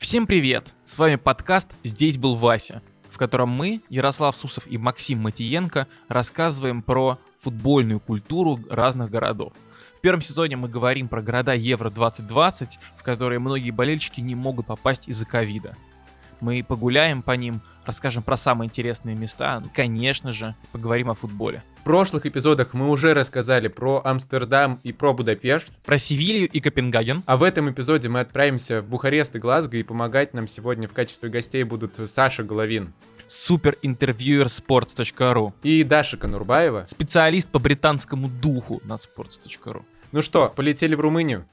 Всем привет! С вами подкаст «Здесь был Вася», в котором мы, Ярослав Сусов и Максим Матиенко, рассказываем про футбольную культуру разных городов. В первом сезоне мы говорим про города Евро-2020, в которые многие болельщики не могут попасть из-за ковида. Мы погуляем по ним, расскажем про самые интересные места, ну, конечно же, поговорим о футболе. В прошлых эпизодах мы уже рассказали про Амстердам и про Будапешт. Про Севилью и Копенгаген. А в этом эпизоде мы отправимся в Бухарест и Глазго, и помогать нам сегодня в качестве гостей будут Саша Головин. Суперинтервьюерспортс.ру И Даша Конурбаева. Специалист по британскому духу на sports.ru. Ну что, полетели в Румынию?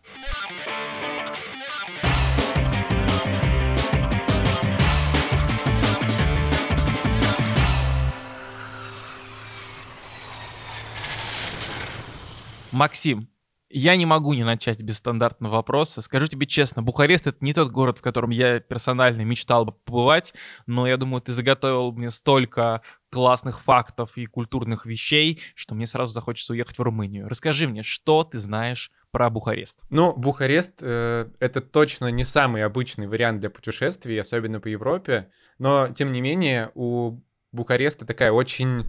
Максим, я не могу не начать без стандартного вопроса. Скажу тебе честно, Бухарест — это не тот город, в котором я персонально мечтал бы побывать, но я думаю, ты заготовил мне столько классных фактов и культурных вещей, что мне сразу захочется уехать в Румынию. Расскажи мне, что ты знаешь про Бухарест? Ну, Бухарест э, это точно не самый обычный вариант для путешествий, особенно по Европе, но тем не менее у Бухареста такая очень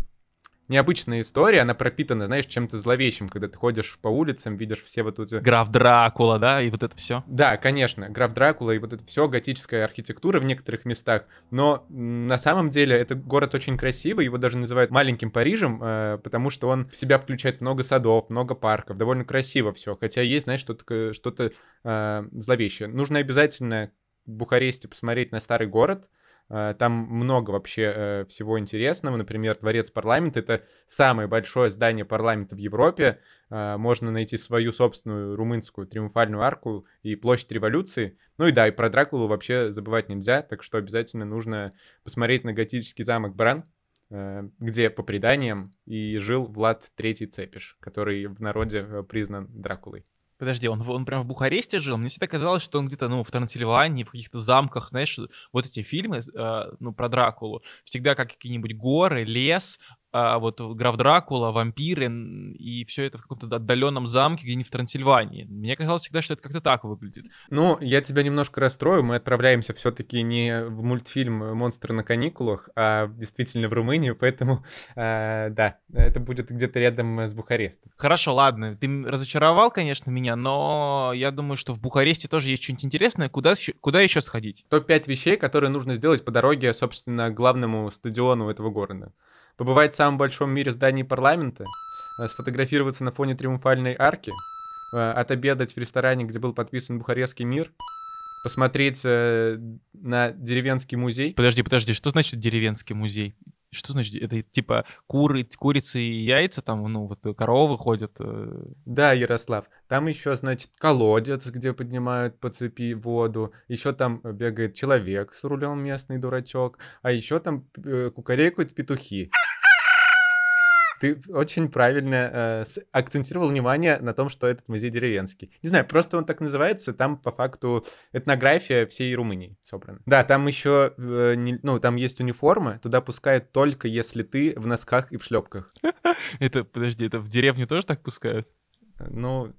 необычная история, она пропитана, знаешь, чем-то зловещим, когда ты ходишь по улицам, видишь все вот эти... Граф Дракула, да, и вот это все. Да, конечно, граф Дракула и вот это все, готическая архитектура в некоторых местах, но на самом деле этот город очень красивый, его даже называют маленьким Парижем, э, потому что он в себя включает много садов, много парков, довольно красиво все, хотя есть, знаешь, что-то что э, зловещее. Нужно обязательно в Бухаресте посмотреть на старый город, там много вообще э, всего интересного. Например, дворец парламента — это самое большое здание парламента в Европе. Э, можно найти свою собственную румынскую триумфальную арку и площадь революции. Ну и да, и про Дракулу вообще забывать нельзя, так что обязательно нужно посмотреть на готический замок Бран, где, по преданиям, и жил Влад III Цепиш, который в народе признан Дракулой. Подожди, он, он прям в Бухаресте жил? Мне всегда казалось, что он где-то, ну, в Трансильвании, в каких-то замках, знаешь, вот эти фильмы, э, ну, про Дракулу, всегда как какие-нибудь горы, лес, а, вот граф Дракула, вампиры, и все это в каком-то отдаленном замке, где не в Трансильвании. Мне казалось всегда, что это как-то так выглядит. Ну, я тебя немножко расстрою. Мы отправляемся все-таки не в мультфильм «Монстры на каникулах», а действительно в Румынию, поэтому, э, да, это будет где-то рядом с Бухарестом. Хорошо, ладно. Ты разочаровал, конечно, меня, но я думаю, что в Бухаресте тоже есть что-нибудь интересное. Куда, куда еще сходить? Топ-5 вещей, которые нужно сделать по дороге, собственно, к главному стадиону этого города побывать в самом большом мире здании парламента, э, сфотографироваться на фоне триумфальной арки, э, отобедать в ресторане, где был подписан Бухарестский мир, посмотреть э, на деревенский музей. Подожди, подожди, что значит деревенский музей? Что значит? Это типа куры, курицы и яйца там, ну вот коровы ходят. Да, Ярослав. Там еще, значит, колодец, где поднимают по цепи воду. Еще там бегает человек с рулем местный дурачок. А еще там кукарекают петухи. Ты очень правильно э, акцентировал внимание на том, что этот музей деревенский. Не знаю, просто он так называется, там по факту этнография всей Румынии собрана. Да, там еще, э, не, ну, там есть униформы, туда пускают только если ты в носках и в шлепках. Это, подожди, это в деревню тоже так пускают? Ну,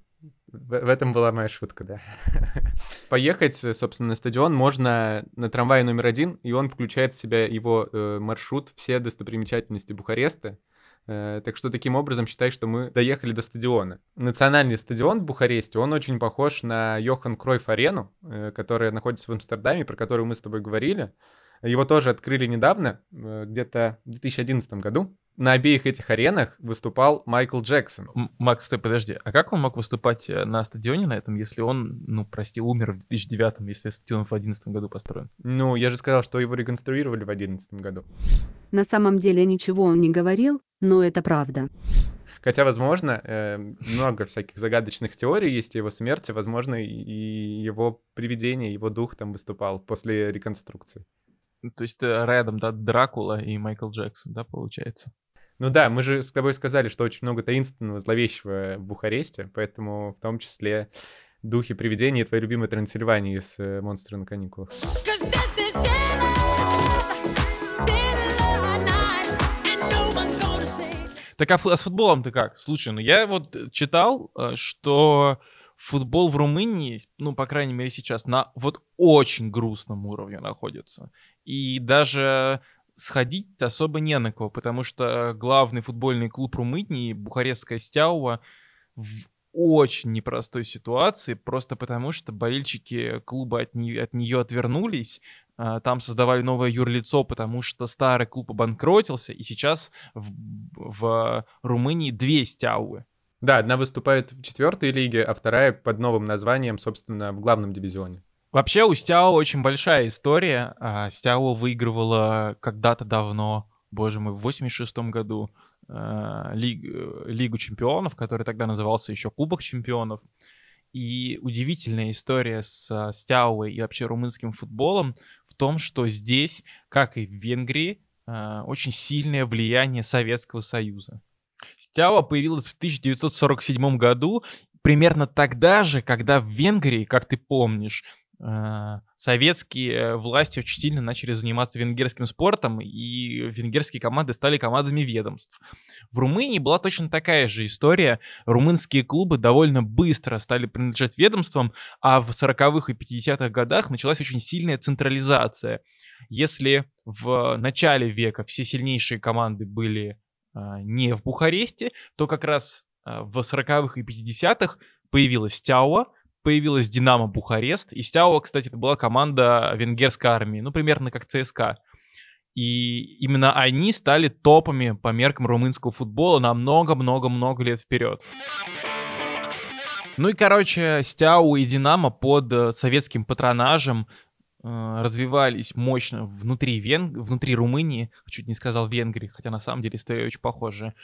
в, этом была моя шутка, да. Поехать, собственно, на стадион можно на трамвае номер один, и он включает в себя его э, маршрут, все достопримечательности Бухареста. Э, так что таким образом считай, что мы доехали до стадиона. Национальный стадион в Бухаресте, он очень похож на Йохан Кройф арену, э, которая находится в Амстердаме, про которую мы с тобой говорили. Его тоже открыли недавно, э, где-то в 2011 году. На обеих этих аренах выступал Майкл Джексон. Макс, ты подожди, а как он мог выступать на стадионе на этом, если он, ну, прости, умер в 2009, если стадион в 2011 году построен? Ну, я же сказал, что его реконструировали в 2011 году. На самом деле ничего он не говорил, но это правда. Хотя, возможно, э, много всяких загадочных теорий есть о его смерти, возможно, и его привидение, его дух там выступал после реконструкции. То есть э, рядом, да, Дракула и Майкл Джексон, да, получается? Ну да, мы же с тобой сказали, что очень много таинственного, зловещего в Бухаресте, поэтому в том числе духи привидений и твои любимые Трансильвании с э, «Монстры на каникулах». Так а, а с футболом ты как? Слушай, ну я вот читал, э, что футбол в Румынии, ну, по крайней мере, сейчас на вот очень грустном уровне находится. И даже сходить особо не на кого, потому что главный футбольный клуб Румынии, Бухарестская Стяува, в очень непростой ситуации, просто потому что болельщики клуба от, не, от нее отвернулись, а, там создавали новое юрлицо, потому что старый клуб обанкротился, и сейчас в, в Румынии две стяувы. Да, одна выступает в четвертой лиге, а вторая под новым названием, собственно, в главном дивизионе. Вообще у Стяо очень большая история. А, Стяо выигрывала когда-то давно, боже мой, в 86 году лиг, Лигу чемпионов, который тогда назывался еще Кубок чемпионов. И удивительная история с Стяуой и вообще румынским футболом в том, что здесь, как и в Венгрии, очень сильное влияние Советского Союза. Стява появилась в 1947 году, примерно тогда же, когда в Венгрии, как ты помнишь, э, советские э, власти очень сильно начали заниматься венгерским спортом, и венгерские команды стали командами ведомств. В Румынии была точно такая же история. Румынские клубы довольно быстро стали принадлежать ведомствам, а в 40-х и 50-х годах началась очень сильная централизация. Если в начале века все сильнейшие команды были а, не в Бухаресте, то как раз в 40-х и 50-х появилась Стяуа, появилась Динамо Бухарест, и Стяуа, кстати, это была команда венгерской армии, ну, примерно как ЦСКА. И именно они стали топами по меркам румынского футбола на много-много-много лет вперед. Ну и, короче, Стяу и Динамо под э, советским патронажем Э, развивались мощно внутри, Вен... внутри Румынии, чуть не сказал Венгрии, хотя на самом деле история очень похожая.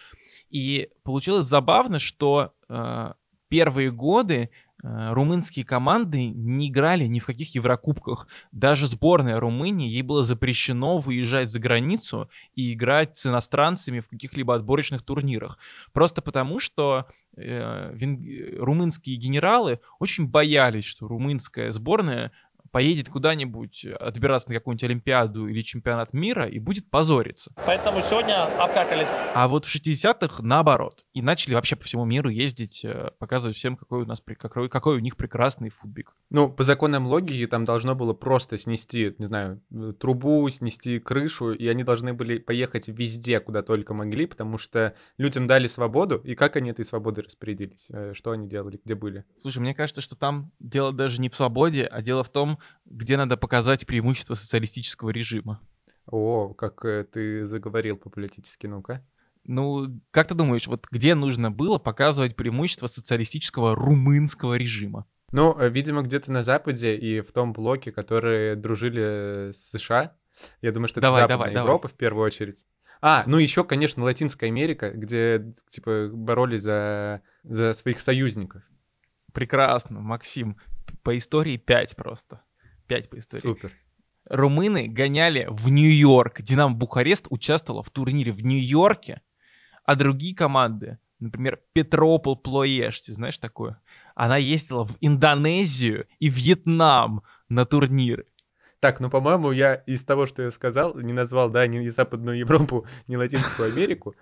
И получилось забавно, что э, первые годы румынские команды не играли ни в каких Еврокубках. Даже сборная Румынии, ей было запрещено выезжать за границу и играть с иностранцами в каких-либо отборочных турнирах. Просто потому, что э, вен... румынские генералы очень боялись, что румынская сборная поедет куда-нибудь отбираться на какую-нибудь Олимпиаду или чемпионат мира и будет позориться. Поэтому сегодня обкакались. А вот в 60-х наоборот. И начали вообще по всему миру ездить, э, показывать всем, какой у нас какой, какой у них прекрасный футбик. Ну, по законам логики там должно было просто снести, не знаю, трубу, снести крышу, и они должны были поехать везде, куда только могли, потому что людям дали свободу, и как они этой свободой распорядились? Э, что они делали, где были? Слушай, мне кажется, что там дело даже не в свободе, а дело в том, где надо показать преимущество социалистического режима. О, как э, ты заговорил по-политически, ну-ка. Ну, как ты думаешь, вот где нужно было показывать преимущество социалистического румынского режима? Ну, э, видимо, где-то на Западе и в том блоке, которые дружили с США. Я думаю, что давай, это Западная давай, Европа давай. в первую очередь. А, ну еще, конечно, Латинская Америка, где, типа, боролись за, за своих союзников. Прекрасно, Максим. По истории 5 просто. 5 по истории. Супер. Румыны гоняли в Нью-Йорк. Динамо Бухарест участвовала в турнире в Нью-Йорке, а другие команды, например, Петропол Плоеш, ты знаешь такое? Она ездила в Индонезию и Вьетнам на турниры. Так, ну, по-моему, я из того, что я сказал, не назвал, да, ни Западную Европу, ни Латинскую Америку.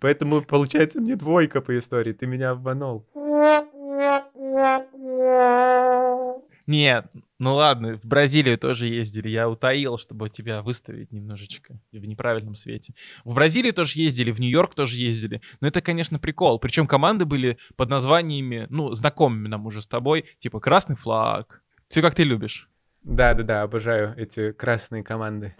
Поэтому, получается, мне двойка по истории. Ты меня обманул. Нет, ну ладно, в Бразилию тоже ездили. Я утаил, чтобы тебя выставить немножечко в неправильном свете. В Бразилию тоже ездили, в Нью-Йорк тоже ездили. Но это, конечно, прикол. Причем команды были под названиями, ну, знакомыми нам уже с тобой, типа «Красный флаг». Все как ты любишь. Да-да-да, обожаю эти красные команды.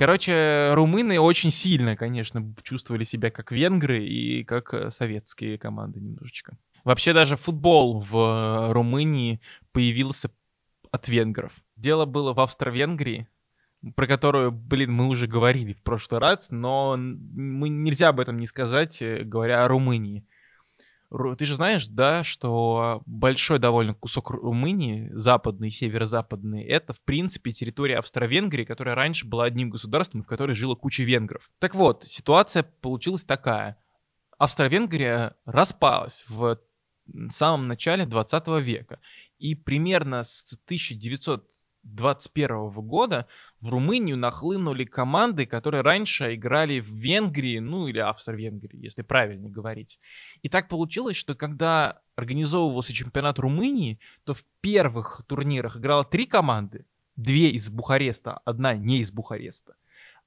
Короче, румыны очень сильно, конечно, чувствовали себя как венгры и как э, советские команды немножечко. Вообще даже футбол в э, Румынии появился от венгров. Дело было в Австро-Венгрии, про которую, блин, мы уже говорили в прошлый раз, но мы, нельзя об этом не сказать, э, говоря о Румынии. Ты же знаешь, да, что большой довольно кусок Румынии, западный и северо-западный, это, в принципе, территория Австро-Венгрии, которая раньше была одним государством, в которой жило куча венгров. Так вот, ситуация получилась такая. Австро-Венгрия распалась в самом начале 20 века. И примерно с 1900 2021 года в Румынию нахлынули команды, которые раньше играли в Венгрии, ну или Австро-Венгрии, если правильно говорить. И так получилось, что когда организовывался чемпионат Румынии, то в первых турнирах играло три команды, две из Бухареста, одна не из Бухареста.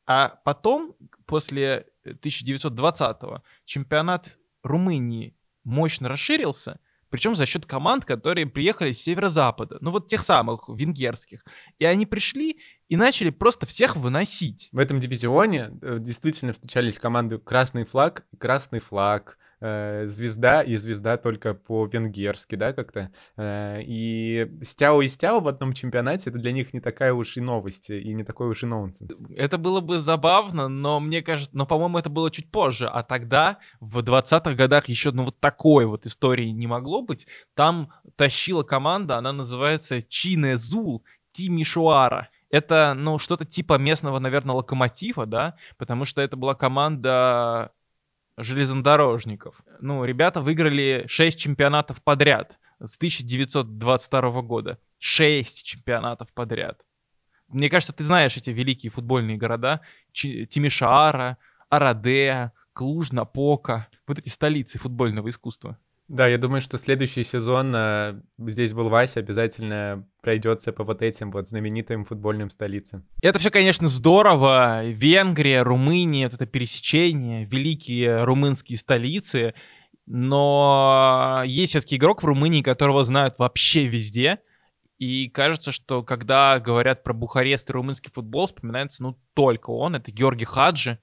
А потом, после 1920-го, чемпионат Румынии мощно расширился, причем за счет команд, которые приехали с северо-запада, ну вот тех самых венгерских. И они пришли и начали просто всех выносить. В этом дивизионе э, действительно встречались команды «Красный флаг» «Красный флаг», э, звезда и звезда только по-венгерски, да, как-то. Э, и стяо и стяо в одном чемпионате, это для них не такая уж и новость, и не такой уж и нонсенс. Это было бы забавно, но мне кажется, но, по-моему, это было чуть позже, а тогда, в 20-х годах, еще ну, вот такой вот истории не могло быть. Там тащила команда, она называется Чинезул Тимишуара. Это, ну, что-то типа местного, наверное, локомотива, да, потому что это была команда железнодорожников. Ну, ребята выиграли 6 чемпионатов подряд с 1922 года. 6 чемпионатов подряд. Мне кажется, ты знаешь эти великие футбольные города. Ч- Тимишаара, Арадеа, Клуж, Напока. Вот эти столицы футбольного искусства. Да, я думаю, что следующий сезон э, здесь был Вася, обязательно пройдется по вот этим вот знаменитым футбольным столицам. Это все, конечно, здорово. Венгрия, Румыния, вот это пересечение, великие румынские столицы. Но есть все-таки игрок в Румынии, которого знают вообще везде. И кажется, что когда говорят про Бухарест и румынский футбол, вспоминается ну только он. Это Георгий Хаджи.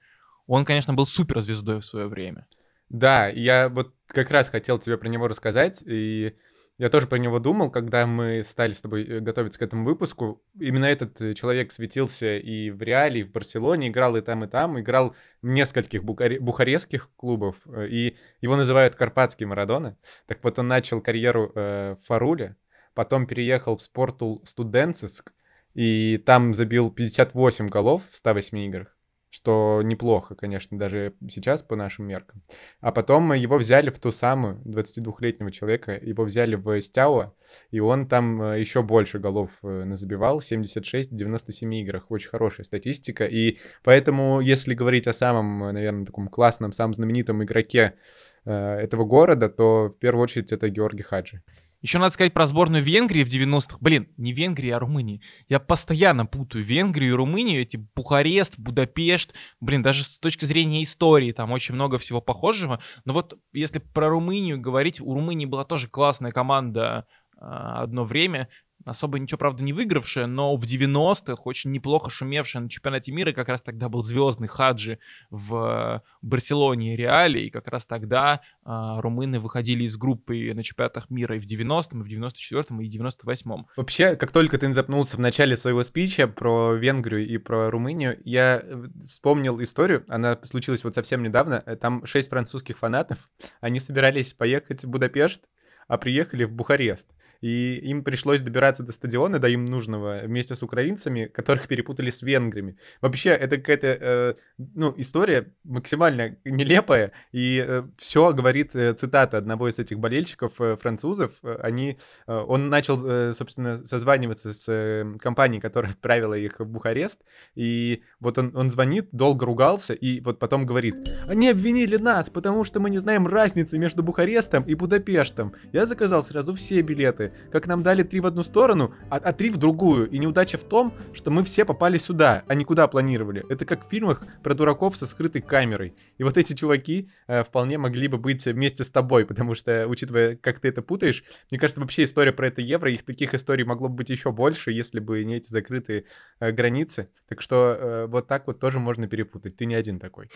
Он, конечно, был суперзвездой в свое время. Да, я вот как раз хотел тебе про него рассказать, и я тоже про него думал, когда мы стали с тобой э, готовиться к этому выпуску. Именно этот э, человек светился и в Реале, и в Барселоне, играл и там, и там, играл в нескольких бухаре- бухарестских клубов, э, и его называют Карпатский Марадона. Так вот, он начал карьеру э, в Фаруле, потом переехал в Спортул Студенциск, и там забил 58 голов в 108 играх что неплохо, конечно, даже сейчас по нашим меркам. А потом его взяли в ту самую 22-летнего человека, его взяли в Стяуа, и он там э, еще больше голов э, назабивал, 76 в 97 играх. Очень хорошая статистика, и поэтому, если говорить о самом, э, наверное, таком классном, самом знаменитом игроке этого города, то в первую очередь это Георгий Хаджи. Еще надо сказать про сборную Венгрии в 90-х. Блин, не Венгрии, а Румынии. Я постоянно путаю Венгрию и Румынию. Эти Бухарест, Будапешт. Блин, даже с точки зрения истории там очень много всего похожего. Но вот если про Румынию говорить, у Румынии была тоже классная команда а, одно время особо ничего, правда, не выигравшая, но в 90-х очень неплохо шумевшая на чемпионате мира, как раз тогда был звездный Хаджи в Барселоне и Реале, и как раз тогда а, румыны выходили из группы на чемпионатах мира и в 90-м, и в 94-м, и в 98-м. Вообще, как только ты запнулся в начале своего спича про Венгрию и про Румынию, я вспомнил историю, она случилась вот совсем недавно, там шесть французских фанатов, они собирались поехать в Будапешт, а приехали в Бухарест и им пришлось добираться до стадиона, до им нужного, вместе с украинцами, которых перепутали с венграми. Вообще, это какая-то, э, ну, история максимально нелепая, и э, все говорит э, цитата одного из этих болельщиков э, французов. Они, э, он начал, э, собственно, созваниваться с э, компанией, которая отправила их в Бухарест, и вот он, он звонит, долго ругался, и вот потом говорит, они обвинили нас, потому что мы не знаем разницы между Бухарестом и Будапештом. Я заказал сразу все билеты, как нам дали три в одну сторону, а, а три в другую. И неудача в том, что мы все попали сюда, а не куда планировали. Это как в фильмах про дураков со скрытой камерой. И вот эти чуваки э, вполне могли бы быть вместе с тобой, потому что, учитывая, как ты это путаешь, мне кажется, вообще история про это евро, их таких историй могло бы быть еще больше, если бы не эти закрытые э, границы. Так что э, вот так вот тоже можно перепутать. Ты не один такой.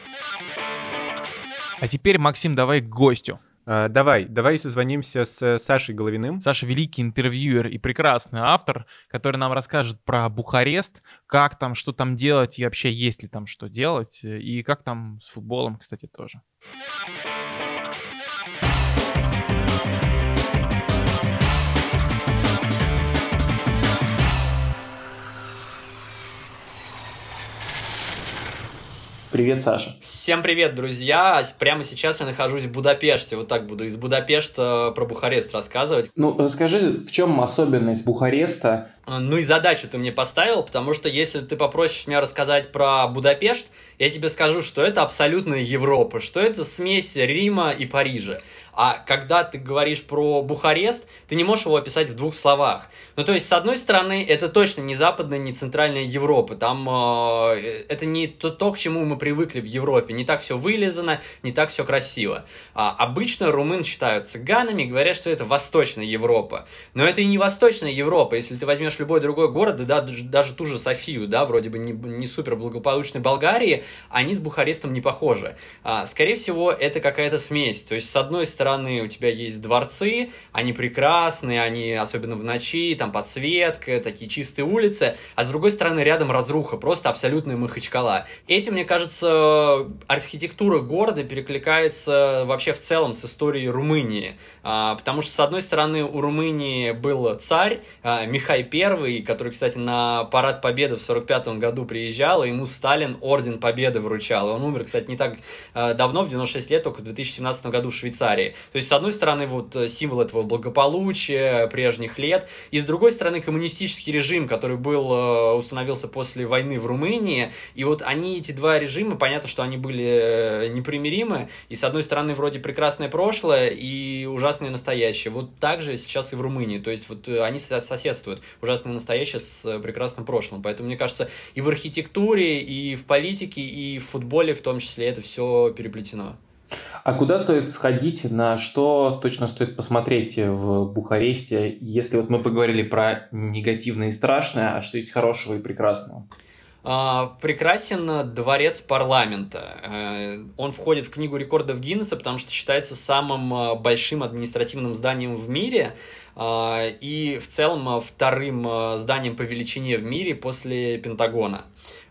А теперь, Максим, давай к гостю. Uh, давай, давай созвонимся с Сашей Головиным. Саша великий интервьюер и прекрасный автор, который нам расскажет про Бухарест, как там, что там делать и вообще есть ли там что делать, и как там с футболом, кстати, тоже. Привет, Саша. Всем привет, друзья! Прямо сейчас я нахожусь в Будапеште. Вот так буду из Будапешта про Бухарест рассказывать. Ну, расскажи, в чем особенность Бухареста? Ну и задачу ты мне поставил, потому что если ты попросишь меня рассказать про Будапешт, я тебе скажу, что это абсолютная Европа, что это смесь Рима и Парижа. А когда ты говоришь про Бухарест, ты не можешь его описать в двух словах. Ну, то есть, с одной стороны, это точно не западная, не центральная Европа. Там э, это не то, то, к чему мы привыкли в Европе. Не так все вылезано, не так все красиво. А, обычно румын считают цыганами, говорят, что это Восточная Европа. Но это и не Восточная Европа. Если ты возьмешь любой другой город, да, даже ту же Софию, да, вроде бы не, не супер благополучной Болгарии, они с Бухарестом не похожи. А, скорее всего, это какая-то смесь. То есть, с одной стороны, у тебя есть дворцы, они прекрасные, они, особенно в ночи, там подсветка, такие чистые улицы, а с другой стороны рядом разруха, просто абсолютная Махачкала. Этим, мне кажется, архитектура города перекликается вообще в целом с историей Румынии, а, потому что, с одной стороны, у Румынии был царь а, Михай I, который, кстати, на парад Победы в 45 году приезжал, и ему Сталин Орден Победы вручал. Он умер, кстати, не так а, давно, в 96 лет, только в 2017 году в Швейцарии. То есть, с одной стороны, вот символ этого благополучия прежних лет, и с другой стороны, коммунистический режим, который был, э, установился после войны в Румынии, и вот они, эти два режима, понятно, что они были э, непримиримы, и с одной стороны, вроде прекрасное прошлое и ужасное настоящее. Вот так же сейчас и в Румынии, то есть вот э, они соседствуют, ужасное настоящее с прекрасным прошлым, поэтому, мне кажется, и в архитектуре, и в политике, и в футболе в том числе это все переплетено. А куда стоит сходить, на что точно стоит посмотреть в Бухаресте, если вот мы поговорили про негативное и страшное, а что есть хорошего и прекрасного? А, прекрасен дворец парламента. Э, он входит в книгу рекордов Гиннесса, потому что считается самым э, большим административным зданием в мире и в целом вторым э, зданием по величине в мире после Пентагона.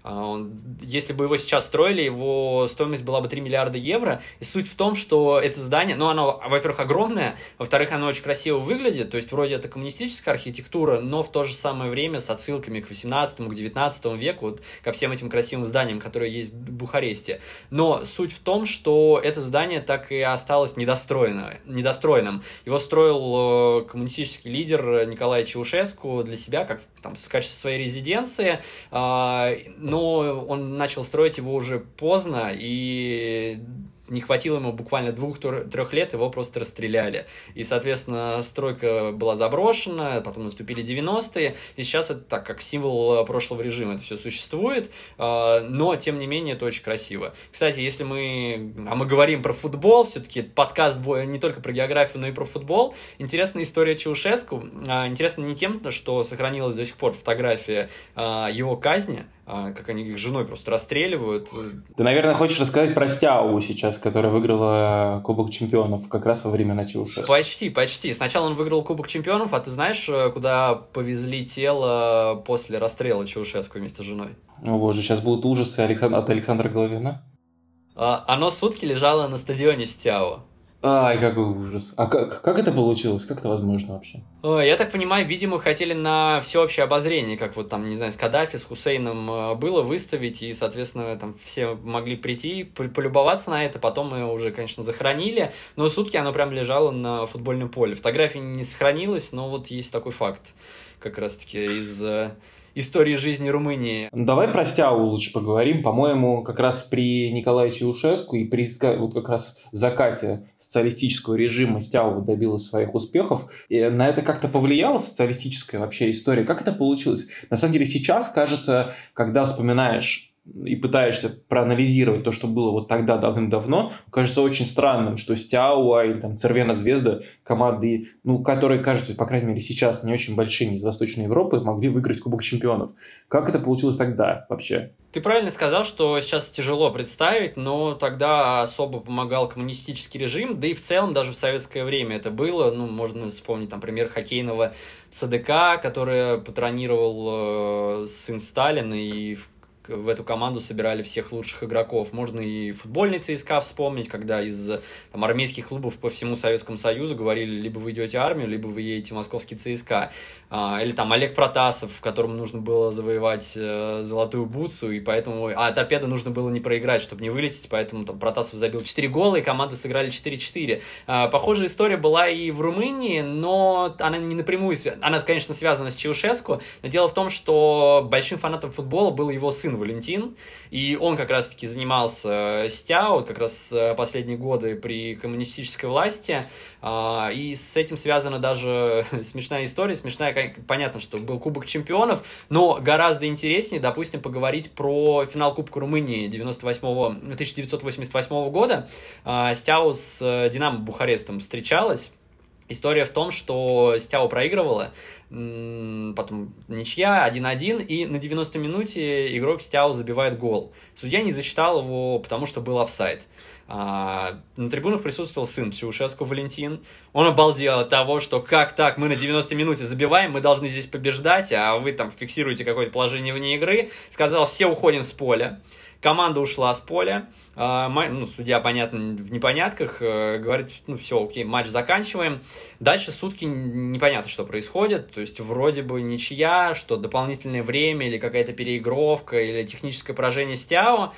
А, если бы его сейчас строили, его стоимость была бы 3 миллиарда евро. И суть в том, что это здание, ну, оно, во-первых, огромное, во-вторых, оно очень красиво выглядит, то есть вроде это коммунистическая архитектура, но в то же самое время с отсылками к 18 к 19 веку, вот, ко всем этим красивым зданиям, которые есть в Бухаресте. Но суть в том, что это здание так и осталось недостроено, недостроенным. Его строил э, коммунистический лидер Николай Чаушеску для себя, как там, в качестве своей резиденции, а, но он начал строить его уже поздно, и не хватило ему буквально двух-трех лет, его просто расстреляли. И, соответственно, стройка была заброшена, потом наступили 90-е, и сейчас это так, как символ прошлого режима, это все существует, а, но, тем не менее, это очень красиво. Кстати, если мы, а мы говорим про футбол, все-таки подкаст не только про географию, но и про футбол, интересная история Чаушеску, а, интересно не тем, что сохранилась до сих пор фотография а, его казни, как они их женой просто расстреливают. Ты, наверное, хочешь рассказать про Стяу сейчас, которая выиграла Кубок Чемпионов как раз во время Чаушеску. Почти, почти. Сначала он выиграл Кубок Чемпионов, а ты знаешь, э, куда повезли тело после расстрела Чаушеску вместе с женой? О боже, сейчас будут ужасы от Александра Головина. А, оно сутки лежало на стадионе Стяо. Ай, какой ужас. А как, как это получилось? Как это возможно вообще? Я так понимаю, видимо, хотели на всеобщее обозрение, как вот там, не знаю, с Каддафи, с Хусейном э, было выставить, и, соответственно, там все могли прийти, полюбоваться на это, потом мы уже, конечно, захоронили, но сутки оно прям лежало на футбольном поле. Фотографии не сохранилось, но вот есть такой факт как раз-таки из э, истории жизни Румынии. Ну, давай про Стяу лучше поговорим. По-моему, как раз при Николае Чаушеску и при вот как раз закате социалистического режима Стяу добилась своих успехов. И на это как-то повлияла социалистическая вообще история? Как это получилось? На самом деле сейчас, кажется, когда вспоминаешь и пытаешься проанализировать то, что было вот тогда давным-давно, кажется очень странным, что Стяуа или там Цервена Звезда, команды, ну, которые, кажется, по крайней мере, сейчас не очень большими из Восточной Европы, могли выиграть Кубок Чемпионов. Как это получилось тогда вообще? Ты правильно сказал, что сейчас тяжело представить, но тогда особо помогал коммунистический режим, да и в целом даже в советское время это было. Ну, можно вспомнить, там, пример хоккейного ЦДК, который патронировал э, сын Сталина и в в эту команду собирали всех лучших игроков. Можно и футбольный ЦСКА вспомнить, когда из там, армейских клубов по всему Советскому Союзу говорили, либо вы идете армию, либо вы едете в московский ЦСКА. А, или там Олег Протасов, которому нужно было завоевать э, золотую бутсу, и поэтому... А торпеда нужно было не проиграть, чтобы не вылететь, поэтому там Протасов забил 4 гола, и команды сыграли 4-4. А, похожая история была и в Румынии, но она не напрямую... Она, конечно, связана с Чаушеску, но дело в том, что большим фанатом футбола был его сын Валентин, и он как раз-таки занимался СТЯ, вот как раз э, последние годы при коммунистической власти, а, и с этим связана даже смешная история. Смешная, понятно, что был Кубок Чемпионов, но гораздо интереснее, допустим, поговорить про финал Кубка Румынии 98 1988 года. А, Стяу с э, Динамо Бухарестом встречалась. История в том, что Стяу проигрывала, потом ничья, 1-1, и на 90 минуте игрок Стяу забивает гол. Судья не зачитал его, потому что был офсайд. А, на трибунах присутствовал сын Чаушеску Валентин. Он обалдел от того, что как так, мы на 90 минуте забиваем, мы должны здесь побеждать, а вы там фиксируете какое-то положение вне игры. Сказал, все уходим с поля. Команда ушла с поля. А, ну, судья, понятно, в непонятках, э, говорит, ну все, окей, матч заканчиваем. Дальше сутки непонятно, что происходит. То есть вроде бы ничья, что дополнительное время или какая-то переигровка или техническое поражение Стяо.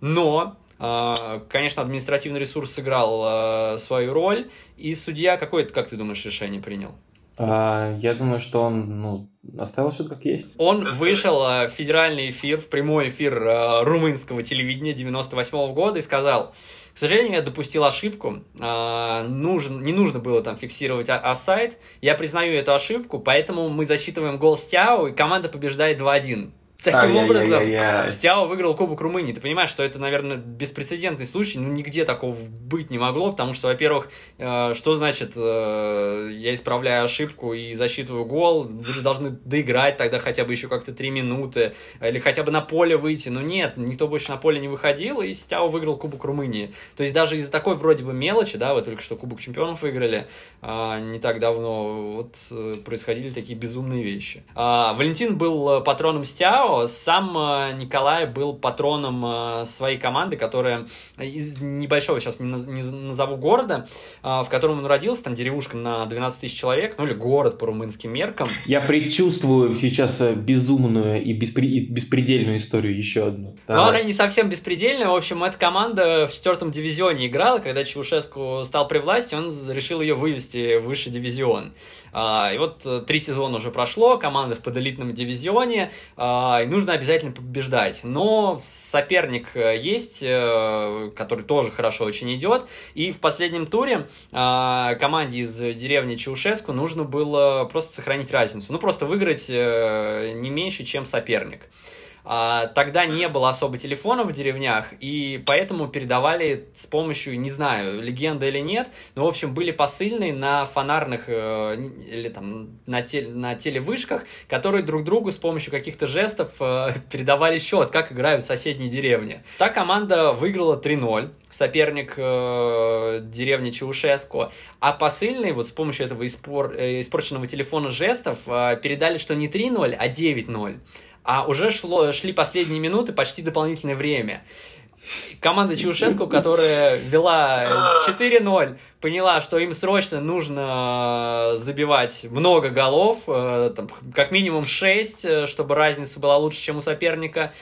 Но а, конечно, административный ресурс сыграл э, свою роль, и судья какое, как ты думаешь, решение принял? А, я думаю, что он ну, оставил все как есть. Он вышел э, в федеральный эфир, в прямой эфир э, румынского телевидения 98 -го года и сказал, к сожалению, я допустил ошибку, нужен, не нужно было там фиксировать офсайд, я признаю эту ошибку, поэтому мы засчитываем гол Стяу, и команда побеждает 2-1. Таким а, образом, я, я, я. Стяо выиграл Кубок Румынии. Ты понимаешь, что это, наверное, беспрецедентный случай, ну, нигде такого быть не могло, потому что, во-первых, э, что значит, э, я исправляю ошибку и засчитываю гол, вы же должны доиграть тогда хотя бы еще как-то три минуты, или хотя бы на поле выйти, но нет, никто больше на поле не выходил, и Стяо выиграл Кубок Румынии. То есть даже из-за такой вроде бы мелочи, да, вы только что Кубок Чемпионов выиграли, э, не так давно, вот э, происходили такие безумные вещи. Э, Валентин был патроном Стяо, сам э, Николай был патроном э, своей команды, которая из небольшого сейчас не назову города, э, в котором он родился, там деревушка на 12 тысяч человек, ну или город по румынским меркам. Я предчувствую сейчас безумную и, беспри... и беспредельную историю еще одну. Давай. Но она не совсем беспредельная. В общем, эта команда в четвертом дивизионе играла, когда Чаушеску стал при власти, он решил ее вывести в высший дивизион. А, и вот три сезона уже прошло, команда в поделитном дивизионе, а, и нужно обязательно побеждать. Но соперник э, есть, э, который тоже хорошо очень идет. И в последнем туре а, команде из деревни Чаушеску нужно было просто сохранить разницу. Ну, просто выиграть э, не меньше, чем соперник. А, тогда не было особо телефонов в деревнях, и поэтому передавали с помощью, не знаю, легенда или нет, но, в общем, были посыльные на фонарных э, или там на, теле, на телевышках, которые друг другу с помощью каких-то жестов э, передавали счет, как играют в соседней деревне. Та команда выиграла 3-0, соперник э, деревни Чаушеску, а посыльные вот с помощью этого испор, э, испорченного телефона жестов э, передали, что не 3-0, а 9-0 а уже шло, шли последние минуты, почти дополнительное время. Команда Чаушеску, которая вела 4-0, поняла, что им срочно нужно забивать много голов, э, там, как минимум 6, э, чтобы разница была лучше, чем у соперника.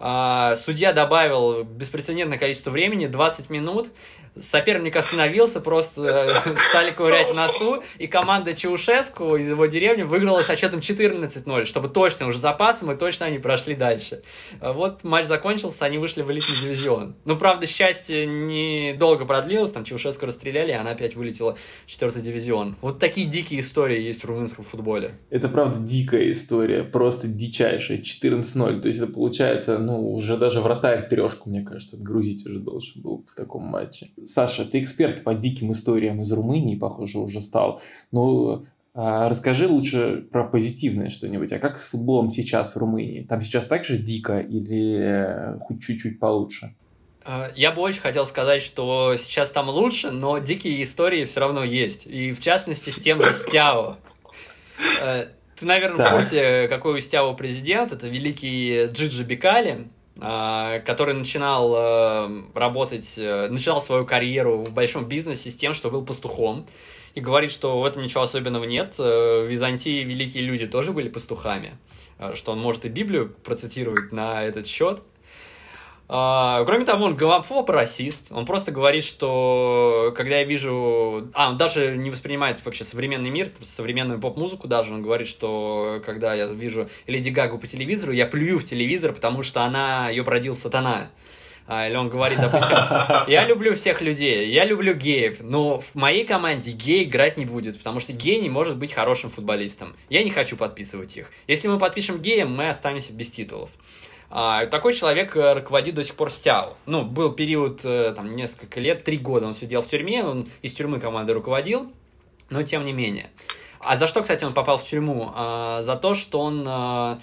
А, судья добавил беспрецедентное количество времени, 20 минут, соперник остановился, просто э, стали ковырять в носу, и команда Чаушеску из его деревни выиграла со счетом 14-0, чтобы точно уже запасом, и точно они прошли дальше. А вот матч закончился, они вышли в элитный дивизион. Ну, правда, счастье недолго продлилось, там Чаушеску расстреляли, и она опять вылетела в четвертый дивизион. Вот такие дикие истории есть в румынском футболе. Это, правда, дикая история, просто дичайшая, 14-0, то есть это получается, ну, уже даже вратарь трешку, мне кажется, отгрузить уже должен был в таком матче. Саша, ты эксперт по диким историям из Румынии, похоже, уже стал. Ну, а, расскажи лучше про позитивное что-нибудь. А как с футболом сейчас в Румынии? Там сейчас так же дико или э, хоть чуть-чуть получше? А, я бы очень хотел сказать, что сейчас там лучше, но дикие истории все равно есть. И в частности с тем же Стяо. Э, ты, наверное, так. в курсе, какой у Стяо президент. Это великий Джиджи Бикали. А, который начинал э, работать, э, начинал свою карьеру в большом бизнесе с тем, что был пастухом. И говорит, что в этом ничего особенного нет. Э, в Византии великие люди тоже были пастухами. Что он может и Библию процитировать на этот счет. А, кроме того, он гомофоб расист. Он просто говорит, что когда я вижу... А, он даже не воспринимает вообще современный мир, современную поп-музыку даже. Он говорит, что когда я вижу Леди Гагу по телевизору, я плюю в телевизор, потому что она, ее продил сатана. А, или он говорит, допустим, я люблю всех людей, я люблю геев, но в моей команде гей играть не будет, потому что гей не может быть хорошим футболистом. Я не хочу подписывать их. Если мы подпишем гея, мы останемся без титулов. А, такой человек э, руководит до сих пор Стяу. Ну, был период, э, там, несколько лет, три года он сидел в тюрьме, он из тюрьмы команды руководил, но тем не менее. А за что, кстати, он попал в тюрьму? А, за то, что он а,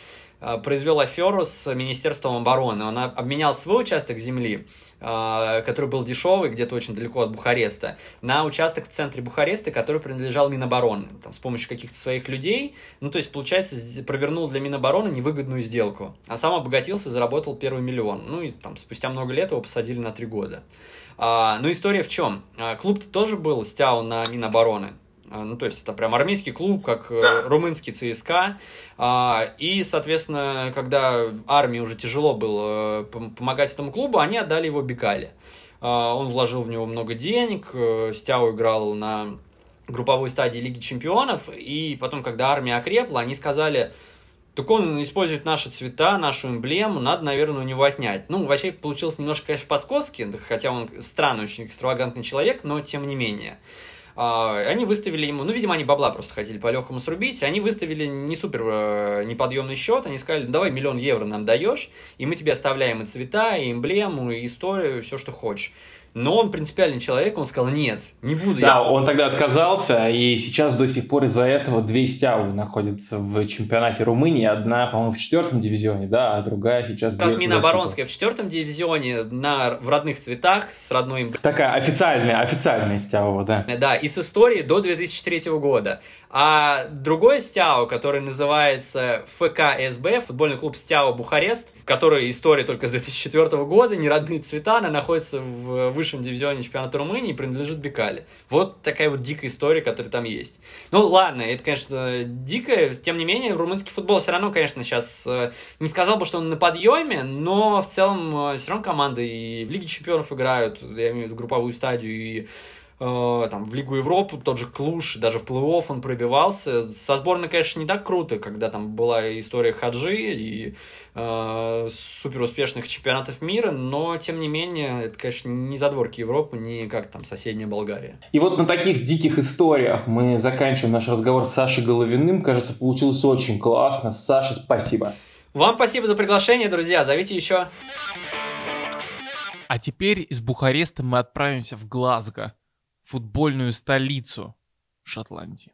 произвел аферу с Министерством обороны. Он обменял свой участок земли, а, который был дешевый, где-то очень далеко от Бухареста, на участок в центре Бухареста, который принадлежал Минобороны. Там, с помощью каких-то своих людей, ну, то есть, получается, провернул для Минобороны невыгодную сделку. А сам обогатился, заработал первый миллион. Ну, и там спустя много лет его посадили на три года. А, ну, история в чем? А, клуб-то тоже был стял на Минобороны. А, ну, то есть это прям армейский клуб, как э, да. румынский ЦСКА. А, и, соответственно, когда армии уже тяжело было э, помогать этому клубу, они отдали его Бекале. А, он вложил в него много денег, э, Стяу играл на групповой стадии Лиги Чемпионов, и потом, когда армия окрепла, они сказали, так он использует наши цвета, нашу эмблему, надо, наверное, у него отнять. Ну, вообще получилось немножко, конечно, по-скотски, хотя он странный, очень экстравагантный человек, но тем не менее. А, они выставили ему, ну, видимо, они бабла просто хотели по-легкому срубить, они выставили не супер э, неподъемный счет, они сказали, давай миллион евро нам даешь, и мы тебе оставляем и цвета, и эмблему, и историю, все, что хочешь. Но он принципиальный человек, он сказал, нет, не буду. Да, я... он тогда отказался, и сейчас до сих пор из-за этого две стявы находятся в чемпионате Румынии. Одна, по-моему, в четвертом дивизионе, да, а другая сейчас... Как раз Миноборонская в четвертом дивизионе на, в родных цветах с родной... Такая официальная, официальная стява, да. Да, и с историей до 2003 года. А другой Стяо, который называется ФК СБ, футбольный клуб Стяо Бухарест, который история только с 2004 года, не родные цвета, она находится в высшем дивизионе чемпионата Румынии и принадлежит Бекале. Вот такая вот дикая история, которая там есть. Ну, ладно, это, конечно, дикая, тем не менее, румынский футбол все равно, конечно, сейчас э, не сказал бы, что он на подъеме, но в целом э, все равно команды и в Лиге чемпионов играют, я имею в виду групповую стадию, и там, в Лигу Европы, тот же Клуш, даже в плей-офф он пробивался. Со сборной, конечно, не так круто, когда там была история Хаджи и э, супер успешных чемпионатов мира, но, тем не менее, это, конечно, не задворки Европы, не как там соседняя Болгария. И вот на таких диких историях мы заканчиваем наш разговор с Сашей Головиным. Кажется, получилось очень классно. Саша, спасибо. Вам спасибо за приглашение, друзья. Зовите еще. А теперь из Бухареста мы отправимся в Глазго футбольную столицу Шотландии.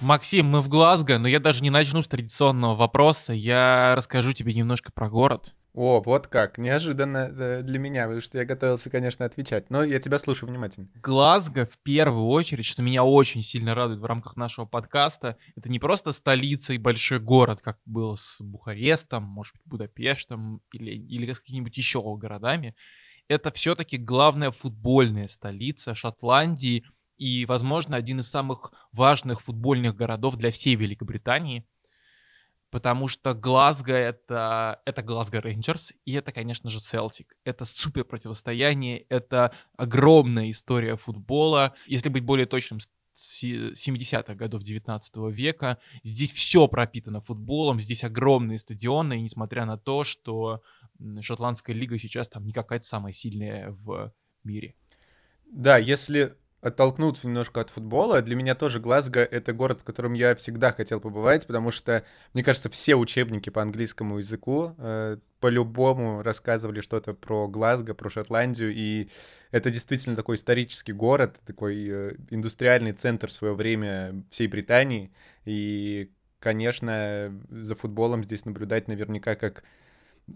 Максим, мы в Глазго, но я даже не начну с традиционного вопроса. Я расскажу тебе немножко про город. О, вот как, неожиданно э, для меня, потому что я готовился, конечно, отвечать, но я тебя слушаю внимательно. Глазго в первую очередь, что меня очень сильно радует в рамках нашего подкаста, это не просто столица и большой город, как было с Бухарестом, может быть, Будапештом или, или с какими-нибудь еще городами. Это все-таки главная футбольная столица Шотландии и, возможно, один из самых важных футбольных городов для всей Великобритании – потому что Глазго это, это Глазго Рейнджерс, и это, конечно же, Селтик. Это супер противостояние, это огромная история футбола. Если быть более точным, 70-х годов 19 века. Здесь все пропитано футболом, здесь огромные стадионы, и несмотря на то, что шотландская лига сейчас там не какая-то самая сильная в мире. Да, если оттолкнуться немножко от футбола. Для меня тоже Глазго — это город, в котором я всегда хотел побывать, потому что, мне кажется, все учебники по английскому языку э, по-любому рассказывали что-то про Глазго, про Шотландию, и это действительно такой исторический город, такой э, индустриальный центр в свое время всей Британии, и, конечно, за футболом здесь наблюдать наверняка как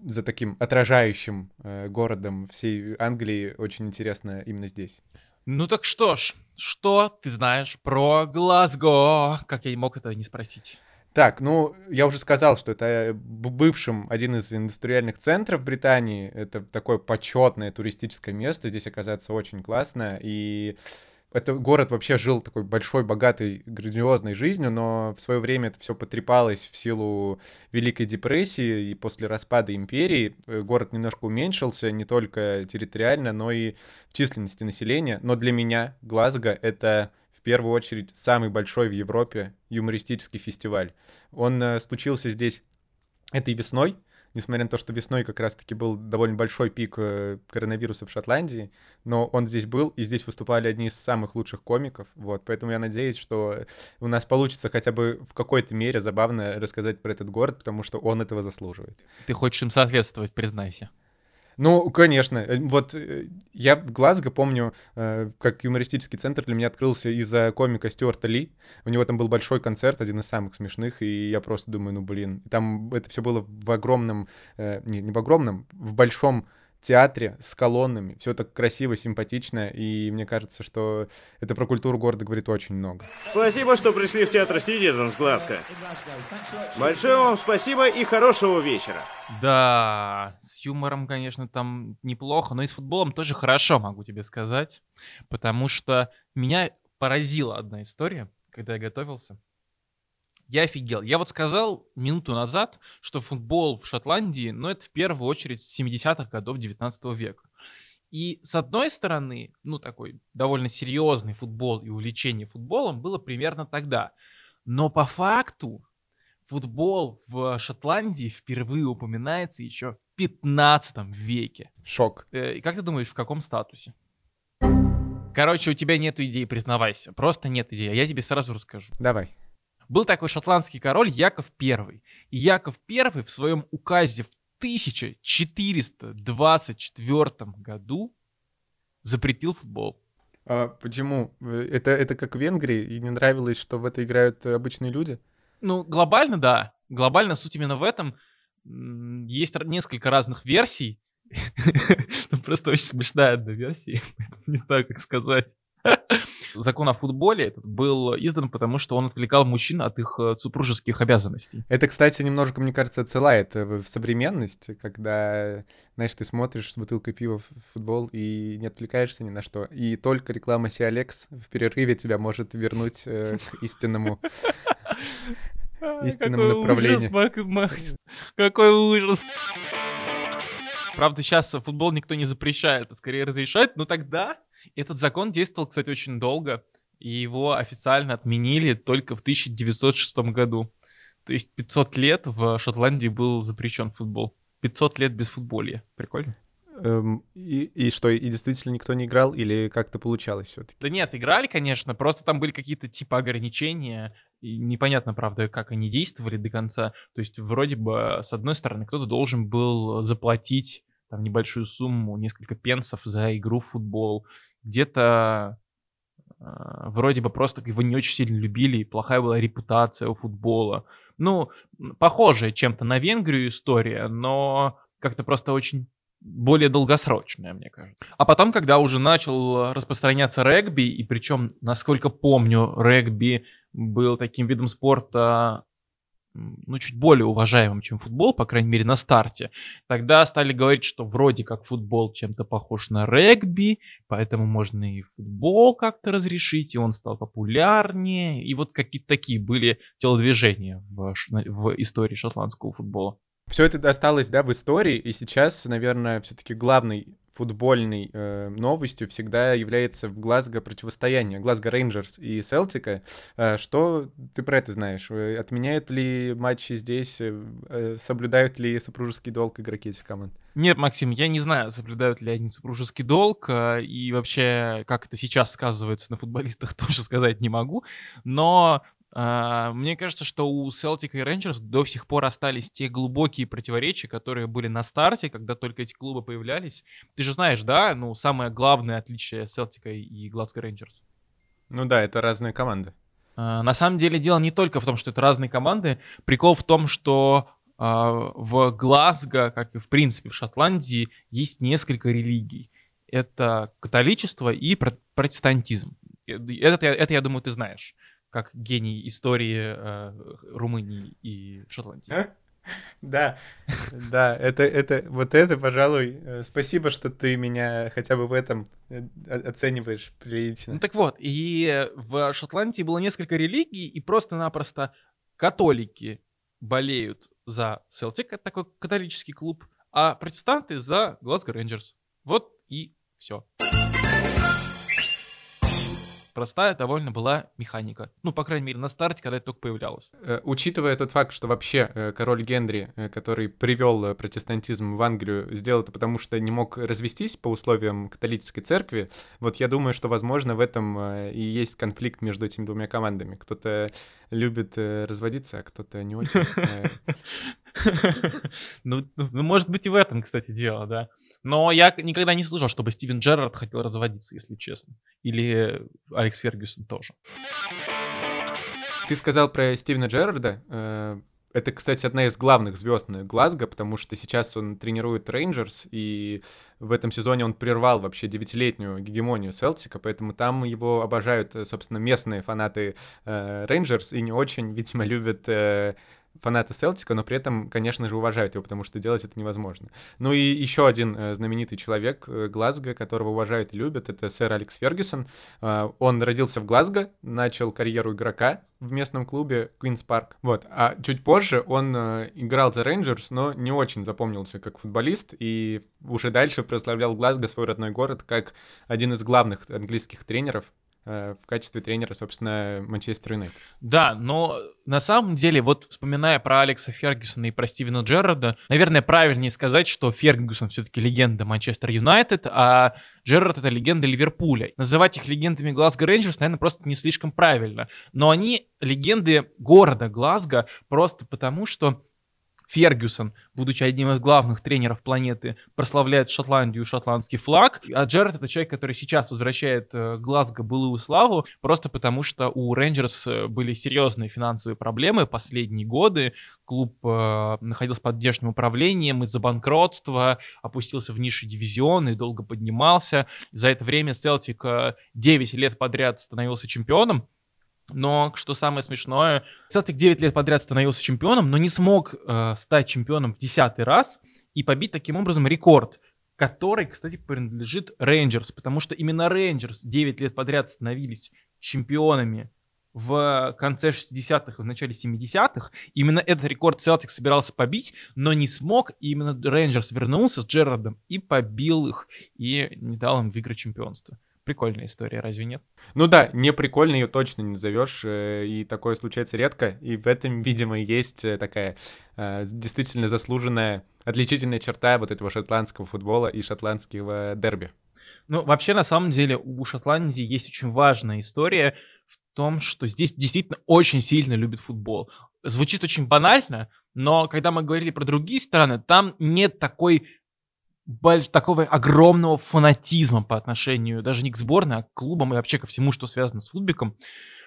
за таким отражающим э, городом всей Англии очень интересно именно здесь. Ну так что ж, что ты знаешь про Глазго? Как я мог это не спросить? Так, ну, я уже сказал, что это бывшим один из индустриальных центров Британии. Это такое почетное туристическое место. Здесь оказаться очень классно. И это город вообще жил такой большой, богатой, грандиозной жизнью, но в свое время это все потрепалось в силу Великой депрессии и после распада империи э, город немножко уменьшился не только территориально, но и в численности населения. Но для меня Глазго — это в первую очередь самый большой в Европе юмористический фестиваль. Он э, случился здесь этой весной, несмотря на то, что весной как раз-таки был довольно большой пик э, коронавируса в Шотландии, но он здесь был, и здесь выступали одни из самых лучших комиков, вот, поэтому я надеюсь, что у нас получится хотя бы в какой-то мере забавно рассказать про этот город, потому что он этого заслуживает. Ты хочешь им соответствовать, признайся. Ну, конечно. Э, вот э, я Глазго помню, э, как юмористический центр для меня открылся из-за комика Стюарта Ли. У него там был большой концерт, один из самых смешных, и я просто думаю, ну, блин. Там это все было в огромном... Не, не в огромном, в большом театре с колоннами. Все так красиво, симпатично, и мне кажется, что это про культуру города говорит очень много. Спасибо, что пришли в театр Citizens Глазго. Большое вам спасибо и хорошего вечера. Да, с юмором, конечно, там неплохо, но и с футболом тоже хорошо, могу тебе сказать, потому что меня поразила одна история, когда я готовился. Я офигел. Я вот сказал минуту назад, что футбол в Шотландии, ну, это в первую очередь с 70-х годов 19 века. И с одной стороны, ну, такой довольно серьезный футбол и увлечение футболом было примерно тогда. Но по факту футбол в Шотландии впервые упоминается еще в 15 веке. Шок. Э, и как ты думаешь, в каком статусе? Короче, у тебя нет идеи, признавайся. Просто нет идеи. А я тебе сразу расскажу. Давай. Был такой шотландский король Яков I. И Яков I в своем указе в 1424 году запретил футбол. А почему? Это, это как в Венгрии, и не нравилось, что в это играют обычные люди? Ну, глобально, да. Глобально суть именно в этом. Есть несколько разных версий. Ну, просто очень смешная одна версия. Не знаю, как сказать. Закон о футболе этот был издан, потому что он отвлекал мужчин от их э, супружеских обязанностей. Это, кстати, немножко, мне кажется, отсылает э, в современность, когда, знаешь, ты смотришь с бутылкой пива в футбол и не отвлекаешься ни на что. И только реклама Сиалекс в перерыве тебя может вернуть э, к истинному истинному направлению. Какой ужас! Правда, сейчас футбол никто не запрещает, а скорее разрешает, но тогда этот закон действовал, кстати, очень долго, и его официально отменили только в 1906 году. То есть 500 лет в Шотландии был запрещен футбол. 500 лет без футболя. Прикольно? Эм, и, и что, и действительно никто не играл или как-то получалось все-таки? Да нет, играли, конечно, просто там были какие-то типа ограничения, и непонятно, правда, как они действовали до конца. То есть вроде бы, с одной стороны, кто-то должен был заплатить там небольшую сумму, несколько пенсов за игру в футбол, где-то э, вроде бы просто его не очень сильно любили, и плохая была репутация у футбола. Ну, похожая чем-то на Венгрию история, но как-то просто очень более долгосрочная, мне кажется. А потом, когда уже начал распространяться регби, и причем, насколько помню, регби был таким видом спорта ну, чуть более уважаемым, чем футбол, по крайней мере, на старте, тогда стали говорить, что вроде как футбол чем-то похож на регби, поэтому можно и футбол как-то разрешить, и он стал популярнее. И вот какие-то такие были телодвижения в, в истории шотландского футбола. Все это осталось, да, в истории, и сейчас, наверное, все-таки главный футбольной э, новостью всегда является в Глазго противостояние Глазго Рейнджерс и Селтика. Э, что ты про это знаешь? Э, отменяют ли матчи здесь? Э, э, соблюдают ли супружеский долг игроки этих команд? Нет, Максим, я не знаю, соблюдают ли они супружеский долг, э, и вообще, как это сейчас сказывается на футболистах, тоже сказать не могу. Но мне кажется, что у Celtic и Rangers до сих пор остались те глубокие противоречия, которые были на старте, когда только эти клубы появлялись. Ты же знаешь, да, ну, самое главное отличие Celtic и Glasgow Rangers. Ну да, это разные команды. Uh, на самом деле дело не только в том, что это разные команды. Прикол в том, что а, в Глазго, как и в принципе в Шотландии, есть несколько религий. Это католичество и протестантизм. Это, это, я думаю, ты знаешь, как гений истории э, Румынии и Шотландии. Да, да, это, это, вот это, пожалуй, э, спасибо, что ты меня хотя бы в этом э, оцениваешь прилично. Ну так вот, и в Шотландии было несколько религий, и просто-напросто католики болеют за Селтик, это такой католический клуб, а протестанты за Глазго Рейнджерс. Вот и все простая довольно была механика. Ну, по крайней мере, на старте, когда это только появлялось. Э, учитывая тот факт, что вообще э, король Генри, э, который привел протестантизм в Англию, сделал это потому, что не мог развестись по условиям католической церкви, вот я думаю, что, возможно, в этом и есть конфликт между этими двумя командами. Кто-то любит разводиться, а кто-то не очень. Ну, ну, может быть, и в этом, кстати, дело, да. Но я никогда не слышал, чтобы Стивен Джерард хотел разводиться, если честно. Или Алекс Фергюсон тоже. Ты сказал про Стивена Джерарда. Э, это, кстати, одна из главных звезд Глазго, потому что сейчас он тренирует Рейнджерс, и в этом сезоне он прервал вообще девятилетнюю гегемонию Селтика, поэтому там его обожают, э, собственно, местные фанаты Рейнджерс, э, и не очень, видимо, любят фанаты Селтика, но при этом, конечно же, уважают его, потому что делать это невозможно. Ну и еще один э, знаменитый человек э, Глазго, которого уважают и любят, это сэр Алекс Фергюсон. Э, он родился в Глазго, начал карьеру игрока в местном клубе Queen's Park. Вот. А чуть позже он играл за Рейнджерс, но не очень запомнился как футболист, и уже дальше прославлял Глазго, свой родной город, как один из главных английских тренеров в качестве тренера, собственно, Манчестер Юнайтед. Да, но на самом деле, вот вспоминая про Алекса Фергюсона и про Стивена Джерарда, наверное, правильнее сказать, что Фергюсон все-таки легенда Манчестер Юнайтед, а Джерард это легенда Ливерпуля. Называть их легендами Глазго Рейнджерс, наверное, просто не слишком правильно. Но они легенды города Глазго просто потому, что Фергюсон, будучи одним из главных тренеров планеты, прославляет Шотландию шотландский флаг. А Джерард это человек, который сейчас возвращает э, Глазго былую славу, просто потому что у Рейнджерс э, были серьезные финансовые проблемы последние годы. Клуб э, находился под внешним управлением из-за банкротства, опустился в низший дивизион и долго поднимался. За это время Селтик э, 9 лет подряд становился чемпионом но, что самое смешное, Селтик 9 лет подряд становился чемпионом, но не смог э, стать чемпионом в десятый раз и побить таким образом рекорд, который, кстати, принадлежит Рейнджерс, потому что именно Рейнджерс 9 лет подряд становились чемпионами в конце 60-х и в начале 70-х. Именно этот рекорд Селтик собирался побить, но не смог. И именно Рейнджерс вернулся с Джерардом и побил их, и не дал им выиграть чемпионство. Прикольная история, разве нет? Ну да, не прикольно ее точно не назовешь, э, и такое случается редко, и в этом, видимо, есть э, такая э, действительно заслуженная отличительная черта вот этого шотландского футбола и шотландского дерби. Ну, вообще, на самом деле, у Шотландии есть очень важная история в том, что здесь действительно очень сильно любят футбол. Звучит очень банально, но когда мы говорили про другие страны, там нет такой больш, такого огромного фанатизма по отношению даже не к сборной, а к клубам и вообще ко всему, что связано с футбиком.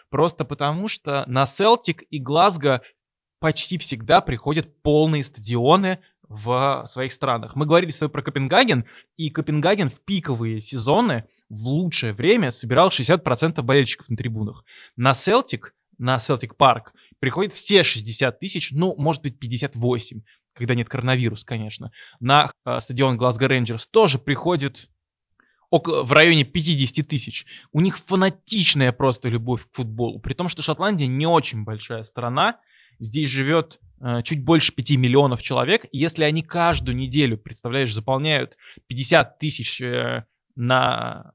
Просто потому, что на Селтик и Глазго почти всегда приходят полные стадионы в своих странах. Мы говорили с тобой про Копенгаген, и Копенгаген в пиковые сезоны в лучшее время собирал 60% болельщиков на трибунах. На Селтик, на Селтик Парк приходит все 60 тысяч, ну, может быть, 58 когда нет коронавируса, конечно, на э, стадион Глазго Рейнджерс тоже приходит около, в районе 50 тысяч. У них фанатичная просто любовь к футболу. При том, что Шотландия не очень большая страна. Здесь живет э, чуть больше 5 миллионов человек. И если они каждую неделю, представляешь, заполняют 50 тысяч э, на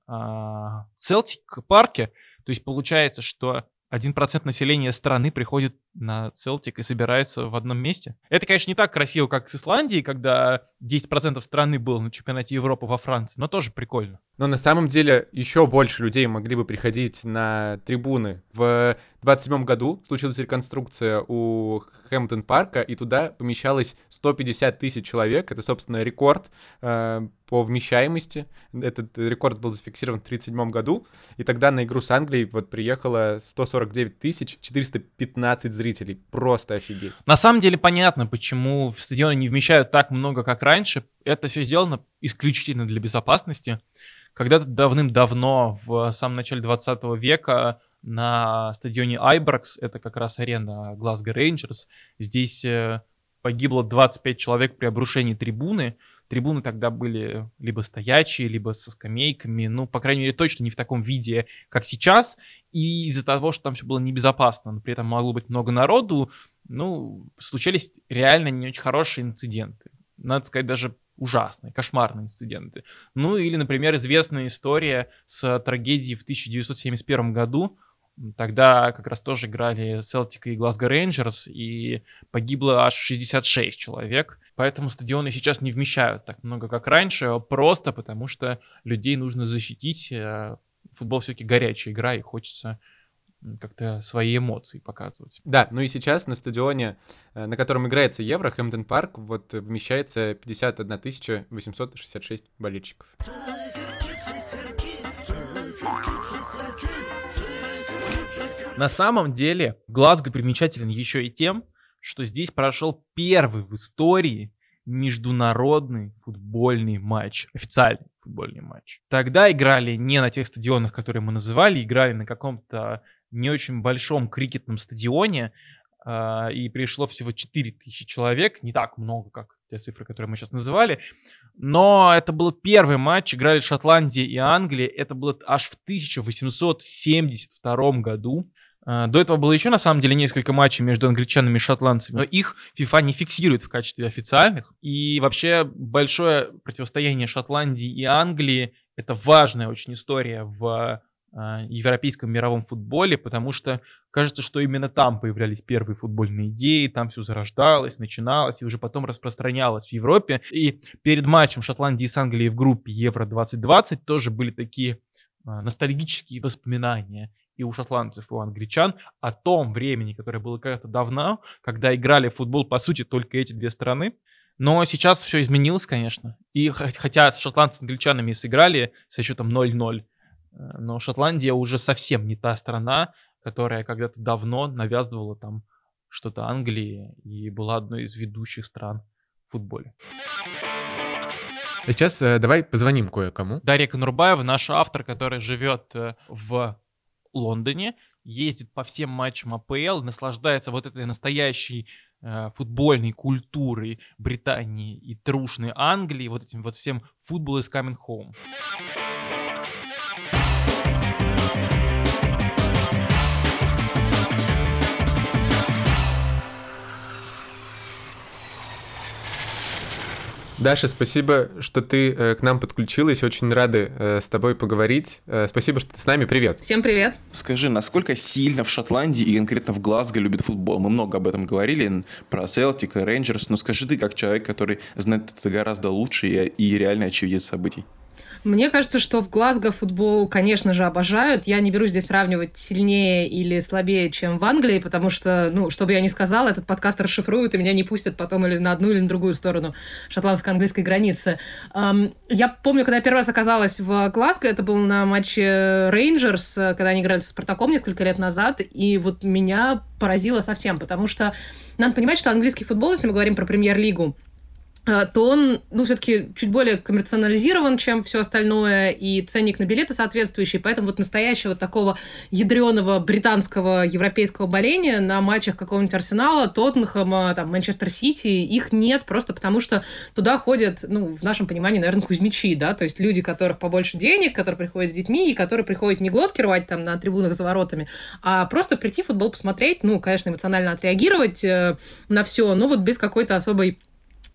Селтик э, парке, то есть получается, что 1% населения страны приходит на Целтик и собирается в одном месте. Это, конечно, не так красиво, как с Исландией, когда 10% страны было на чемпионате Европы во Франции, но тоже прикольно. Но на самом деле еще больше людей могли бы приходить на трибуны в 27 году случилась реконструкция у Хэмптон парка, и туда помещалось 150 тысяч человек. Это, собственно, рекорд э, по вмещаемости. Этот рекорд был зафиксирован в 1937 году, и тогда на игру с Англией вот приехало 149 тысяч 415 зрителей. Просто офигеть. На самом деле понятно, почему в стадионы не вмещают так много, как раньше. Это все сделано исключительно для безопасности. Когда-то давным-давно, в самом начале 20 века, на стадионе Айбракс, это как раз арена Глазго Рейнджерс, здесь э, погибло 25 человек при обрушении трибуны. Трибуны тогда были либо стоячие, либо со скамейками, ну, по крайней мере, точно не в таком виде, как сейчас. И из-за того, что там все было небезопасно, но при этом могло быть много народу, ну, случались реально не очень хорошие инциденты. Надо сказать, даже ужасные, кошмарные инциденты. Ну или, например, известная история с трагедией в 1971 году, Тогда как раз тоже играли Селтика и Глазго Рейнджерс, и погибло аж 66 человек. Поэтому стадионы сейчас не вмещают так много, как раньше, просто потому что людей нужно защитить. Э, футбол все-таки горячая игра, и хочется как-то свои эмоции показывать. Да, ну и сейчас на стадионе, э, на котором играется Евро, Хэмптон Парк, вот вмещается 51 866 болельщиков. На самом деле Глазго примечателен еще и тем, что здесь прошел первый в истории международный футбольный матч, официальный футбольный матч. Тогда играли не на тех стадионах, которые мы называли, играли на каком-то не очень большом крикетном стадионе, э, и пришло всего 4000 человек, не так много, как те цифры, которые мы сейчас называли, но это был первый матч, играли Шотландия и Англия, это было аж в 1872 году, а, до этого было еще, на самом деле, несколько матчей между англичанами и шотландцами, но их FIFA не фиксирует в качестве официальных. И вообще большое противостояние Шотландии и Англии — это важная очень история в а, европейском мировом футболе, потому что кажется, что именно там появлялись первые футбольные идеи, там все зарождалось, начиналось и уже потом распространялось в Европе. И перед матчем Шотландии с Англией в группе Евро-2020 тоже были такие а, ностальгические воспоминания и у шотландцев, и у англичан о том времени, которое было когда-то давно, когда играли в футбол, по сути, только эти две страны. Но сейчас все изменилось, конечно. И хотя с шотландцами и англичанами сыграли со счетом 0-0, э, но Шотландия уже совсем не та страна, которая когда-то давно навязывала там что-то Англии и была одной из ведущих стран в футболе. Сейчас э, давай позвоним кое-кому. Дарья Конурбаева, наш автор, который живет э, в Лондоне, ездит по всем матчам АПЛ, наслаждается вот этой настоящей э, футбольной культурой Британии и трушной Англии, вот этим вот всем футбол is coming home. Даша, спасибо, что ты э, к нам подключилась. Очень рады э, с тобой поговорить. Э, спасибо, что ты с нами. Привет. Всем привет. Скажи, насколько сильно в Шотландии и конкретно в Глазго любят футбол? Мы много об этом говорили, про Селтик и Рейнджерс, но скажи ты, как человек, который знает это гораздо лучше и, и реально очевидец событий. Мне кажется, что в Глазго футбол, конечно же, обожают. Я не берусь здесь сравнивать сильнее или слабее, чем в Англии, потому что, ну, что бы я ни сказала, этот подкаст расшифруют, и меня не пустят потом или на одну, или на другую сторону шотландско-английской границы. Я помню, когда я первый раз оказалась в Глазго, это был на матче Рейнджерс, когда они играли с Спартаком несколько лет назад, и вот меня поразило совсем, потому что надо понимать, что английский футбол, если мы говорим про премьер-лигу, то он, ну, все-таки чуть более коммерционализирован, чем все остальное, и ценник на билеты соответствующий, поэтому вот настоящего такого ядреного британского европейского боления на матчах какого-нибудь Арсенала, Тоттенхэма, там, Манчестер Сити, их нет, просто потому что туда ходят, ну, в нашем понимании, наверное, кузьмичи, да, то есть люди, которых побольше денег, которые приходят с детьми, и которые приходят не глотки рвать там на трибунах за воротами, а просто прийти футбол посмотреть, ну, конечно, эмоционально отреагировать э, на все, но вот без какой-то особой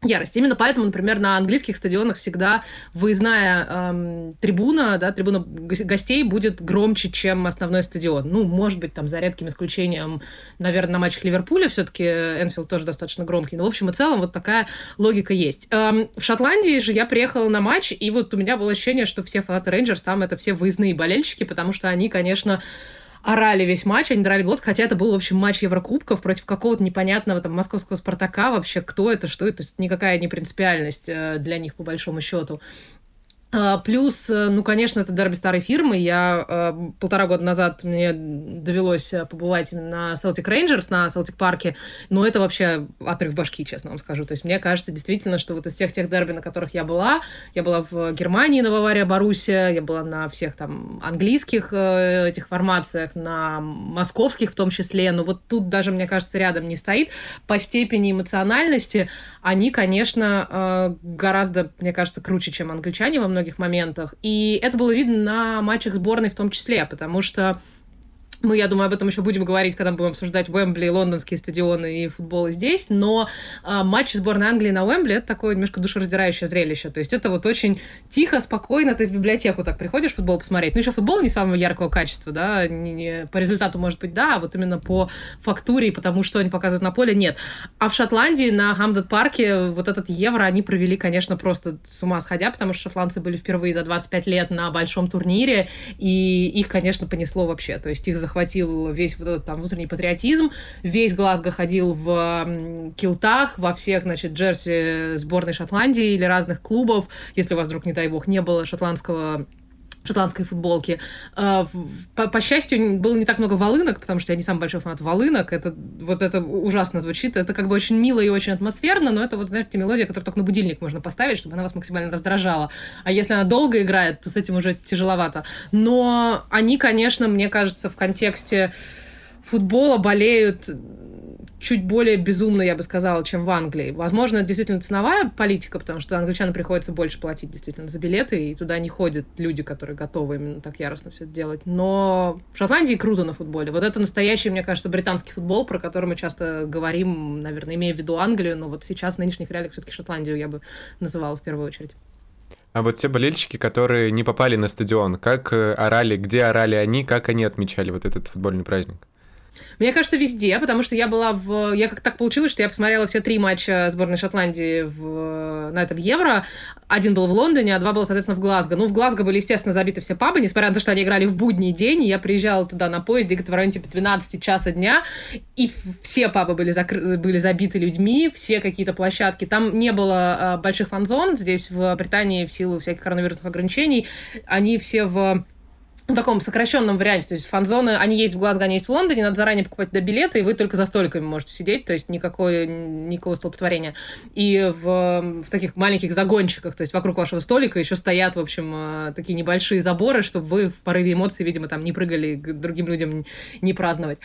ярость. Именно поэтому, например, на английских стадионах всегда выездная эм, трибуна, да, трибуна гостей будет громче, чем основной стадион. Ну, может быть, там, за редким исключением, наверное, на матчах Ливерпуля все-таки Энфилд тоже достаточно громкий. Но, в общем и целом, вот такая логика есть. Эм, в Шотландии же я приехала на матч, и вот у меня было ощущение, что все фанаты Рейнджерс там это все выездные болельщики, потому что они, конечно, орали весь матч, они драли год, хотя это был, в общем, матч Еврокубков против какого-то непонятного там московского Спартака, вообще кто это, что это, то есть никакая не принципиальность э, для них, по большому счету. А, плюс, э, ну, конечно, это дерби старой фирмы. Я э, полтора года назад мне довелось э, побывать на Celtic Rangers, на Celtic парке, но это вообще отрыв башки, честно вам скажу. То есть мне кажется действительно, что вот из тех тех дерби, на которых я была, я была в Германии на Бавария Боруссия, я была на всех там английских этих формациях, на московских в том числе, но вот тут даже, мне кажется, рядом не стоит. По степени эмоциональности они, конечно, гораздо, мне кажется, круче, чем англичане во многих многих моментах. И это было видно на матчах сборной в том числе, потому что мы, я думаю, об этом еще будем говорить, когда будем обсуждать Уэмбли, лондонские стадионы и футбол здесь. Но а, матч сборной Англии на Уэмбли это такое немножко душераздирающее зрелище. То есть это вот очень тихо, спокойно. Ты в библиотеку так приходишь футбол посмотреть. Ну, еще футбол не самого яркого качества, да. Не, не, по результату, может быть, да, а вот именно по фактуре и потому, что они показывают на поле, нет. А в Шотландии на Хамдет парке вот этот евро они провели, конечно, просто с ума сходя, потому что шотландцы были впервые за 25 лет на большом турнире, и их, конечно, понесло вообще. То есть их захватили захватил весь вот этот там внутренний патриотизм, весь Глазго ходил в килтах, во всех, значит, джерси сборной Шотландии или разных клубов, если у вас вдруг, не дай бог, не было шотландского шотландской футболки. А, по, по счастью, было не так много волынок, потому что я не самый большой фанат волынок. Это вот это ужасно звучит. Это как бы очень мило и очень атмосферно, но это вот, знаете, мелодия, которую только на будильник можно поставить, чтобы она вас максимально раздражала. А если она долго играет, то с этим уже тяжеловато. Но они, конечно, мне кажется, в контексте футбола болеют чуть более безумно, я бы сказала, чем в Англии. Возможно, это действительно ценовая политика, потому что англичанам приходится больше платить действительно за билеты, и туда не ходят люди, которые готовы именно так яростно все это делать. Но в Шотландии круто на футболе. Вот это настоящий, мне кажется, британский футбол, про который мы часто говорим, наверное, имея в виду Англию, но вот сейчас в нынешних реалиях все-таки Шотландию я бы называла в первую очередь. А вот те болельщики, которые не попали на стадион, как э, орали, где орали они, как они отмечали вот этот футбольный праздник? Мне кажется, везде, потому что я была в... Я как так получилось, что я посмотрела все три матча сборной Шотландии в... на этом Евро. Один был в Лондоне, а два было, соответственно, в Глазго. Ну, в Глазго были, естественно, забиты все пабы, несмотря на то, что они играли в будний день. Я приезжала туда на поезде где-то в районе типа 12 часа дня, и все пабы были, закры... были забиты людьми, все какие-то площадки. Там не было э, больших фан-зон. Здесь в Британии в силу всяких коронавирусных ограничений они все в в таком сокращенном варианте. То есть фан-зоны, они есть в Глазго, они есть в Лондоне, надо заранее покупать туда билеты, и вы только за столиками можете сидеть, то есть никакое, никакого столпотворения. И в, в таких маленьких загончиках, то есть вокруг вашего столика еще стоят, в общем, э, такие небольшие заборы, чтобы вы в порыве эмоций, видимо, там не прыгали к другим людям не праздновать.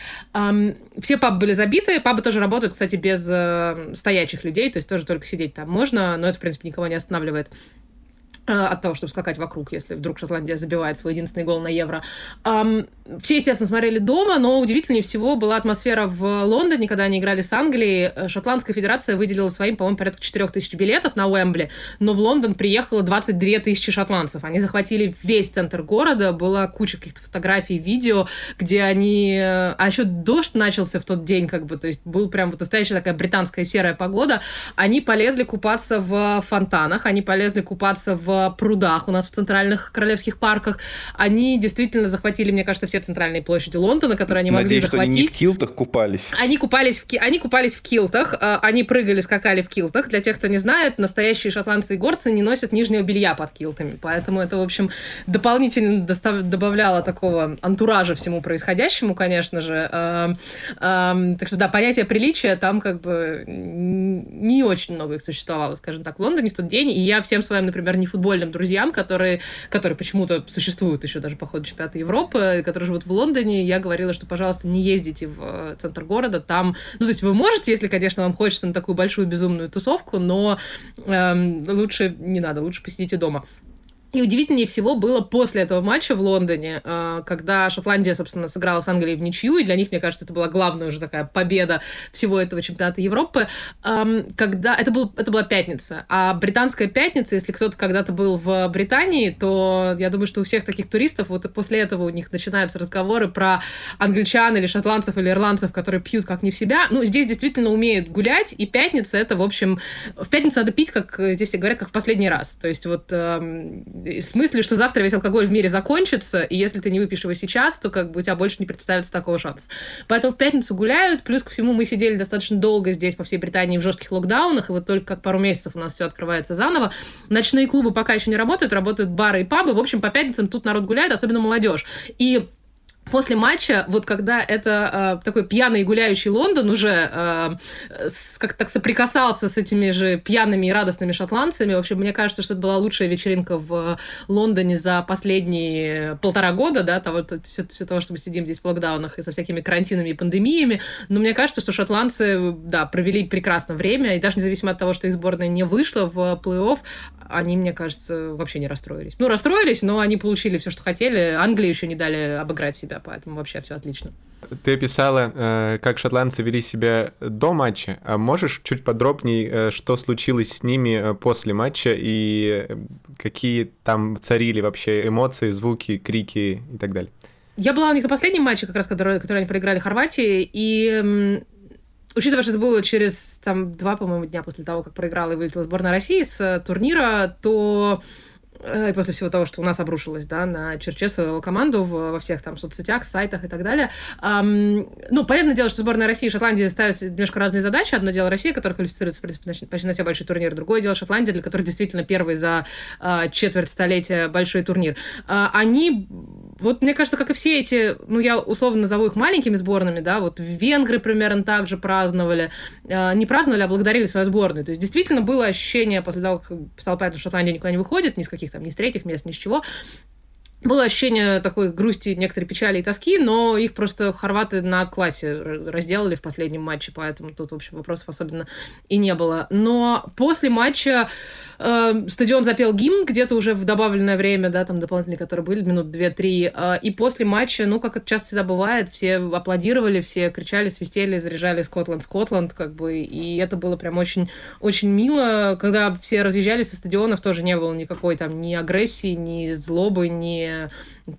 Все пабы были забиты, пабы тоже работают, кстати, без э, стоячих людей, то есть тоже только сидеть там можно, но это, в принципе, никого не останавливает. Э, от того, чтобы скакать вокруг, если вдруг Шотландия забивает свой единственный гол на Евро. Все, естественно, смотрели дома, но удивительнее всего была атмосфера в Лондоне, когда они играли с Англией. Э, Шотландская федерация выделила своим, по-моему, порядка 4 тысяч билетов на Уэмбли, но в Лондон приехало 22 тысячи шотландцев. Они захватили весь центр города, была куча каких-то фотографий, видео, где они... Э, а еще дождь начался в тот день, как бы, то есть был прям вот настоящая такая британская серая погода. Они полезли купаться в фонтанах, они полезли купаться в прудах у нас в центральных королевских парках. Они действительно захватили, мне кажется, все центральные площади Лондона, которые они Надеюсь, могли захватить. Что они не в килтах купались. Они купались в, ки... они купались в килтах, э, они прыгали, скакали в килтах. Для тех, кто не знает, настоящие шотландцы и горцы не носят нижнего белья под килтами. Поэтому это, в общем, дополнительно достав... добавляло такого антуража всему происходящему, конечно же. Эм, эм, так что, да, понятие приличия там как бы не очень много их существовало, скажем так, в Лондоне в тот день. И я всем своим, например, не футбол футбольным друзьям, которые, которые почему-то существуют еще даже по ходу чемпионата Европы, которые живут в Лондоне. Я говорила, что, пожалуйста, не ездите в э, центр города. Там, ну, то есть вы можете, если, конечно, вам хочется на такую большую безумную тусовку, но эм, лучше не надо, лучше посидите дома. И удивительнее всего было после этого матча в Лондоне, а, когда Шотландия, собственно, сыграла с Англией в ничью, и для них, мне кажется, это была главная уже такая победа всего этого чемпионата Европы, когда это, был, это была пятница. А британская пятница, если кто-то когда-то был в Британии, то я думаю, что у всех таких туристов вот после этого у них начинаются разговоры про англичан или шотландцев или ирландцев, которые пьют как не в себя. Ну, здесь действительно умеют гулять, и пятница это, в общем, в пятницу надо пить, как здесь говорят, как в последний раз. То есть вот в смысле, что завтра весь алкоголь в мире закончится, и если ты не выпьешь его сейчас, то как бы у тебя больше не представится такого шанса. Поэтому в пятницу гуляют, плюс ко всему мы сидели достаточно долго здесь по всей Британии в жестких локдаунах, и вот только как пару месяцев у нас все открывается заново. Ночные клубы пока еще не работают, работают бары и пабы. В общем, по пятницам тут народ гуляет, особенно молодежь. И После матча, вот когда это э, такой пьяный гуляющий Лондон уже э, как так соприкасался с этими же пьяными и радостными шотландцами, в общем, мне кажется, что это была лучшая вечеринка в Лондоне за последние полтора года, да, того, все, все того, что мы сидим здесь в локдаунах и со всякими карантинами и пандемиями, но мне кажется, что шотландцы, да, провели прекрасно время, и даже независимо от того, что их сборная не вышла в плей-офф, они, мне кажется, вообще не расстроились. Ну, расстроились, но они получили все, что хотели. Англии еще не дали обыграть себя, поэтому вообще все отлично. Ты описала, э, как шотландцы вели себя до матча. А можешь чуть подробнее, э, что случилось с ними э, после матча и какие там царили вообще эмоции, звуки, крики и так далее? Я была у них на последнем матче, как раз, который, который они проиграли Хорватии, и Учитывая, что это было через там, два, по-моему, дня после того, как проиграла и вылетела сборная России с э, турнира, то э, и после всего того, что у нас обрушилось, да, на Черчесову команду в, во всех там соцсетях, сайтах и так далее. Эм, ну, понятное дело, что сборная России и Шотландии ставят немножко разные задачи. Одно дело Россия, которая квалифицируется, в принципе, почти на все большие турниры. Другое дело Шотландия, для которой действительно первый за э, четверть столетия большой турнир. Э, они вот мне кажется, как и все эти, ну, я условно назову их маленькими сборными, да, вот венгры примерно так же праздновали. Э, не праздновали, а благодарили свою сборную. То есть действительно было ощущение после того, как стало понятно, что Шотландия никуда не выходит, ни с каких там, ни с третьих мест, ни с чего, было ощущение такой грусти, некоторой печали и тоски, но их просто хорваты на классе разделали в последнем матче, поэтому тут, в общем, вопросов особенно и не было. Но после матча э, стадион запел гимн где-то уже в добавленное время, да, там дополнительные, которые были, минут две-три, э, и после матча, ну, как это часто всегда бывает, все аплодировали, все кричали, свистели, заряжали «Скотланд, Скотланд», как бы, и это было прям очень, очень мило. Когда все разъезжались со стадионов, тоже не было никакой там ни агрессии, ни злобы, ни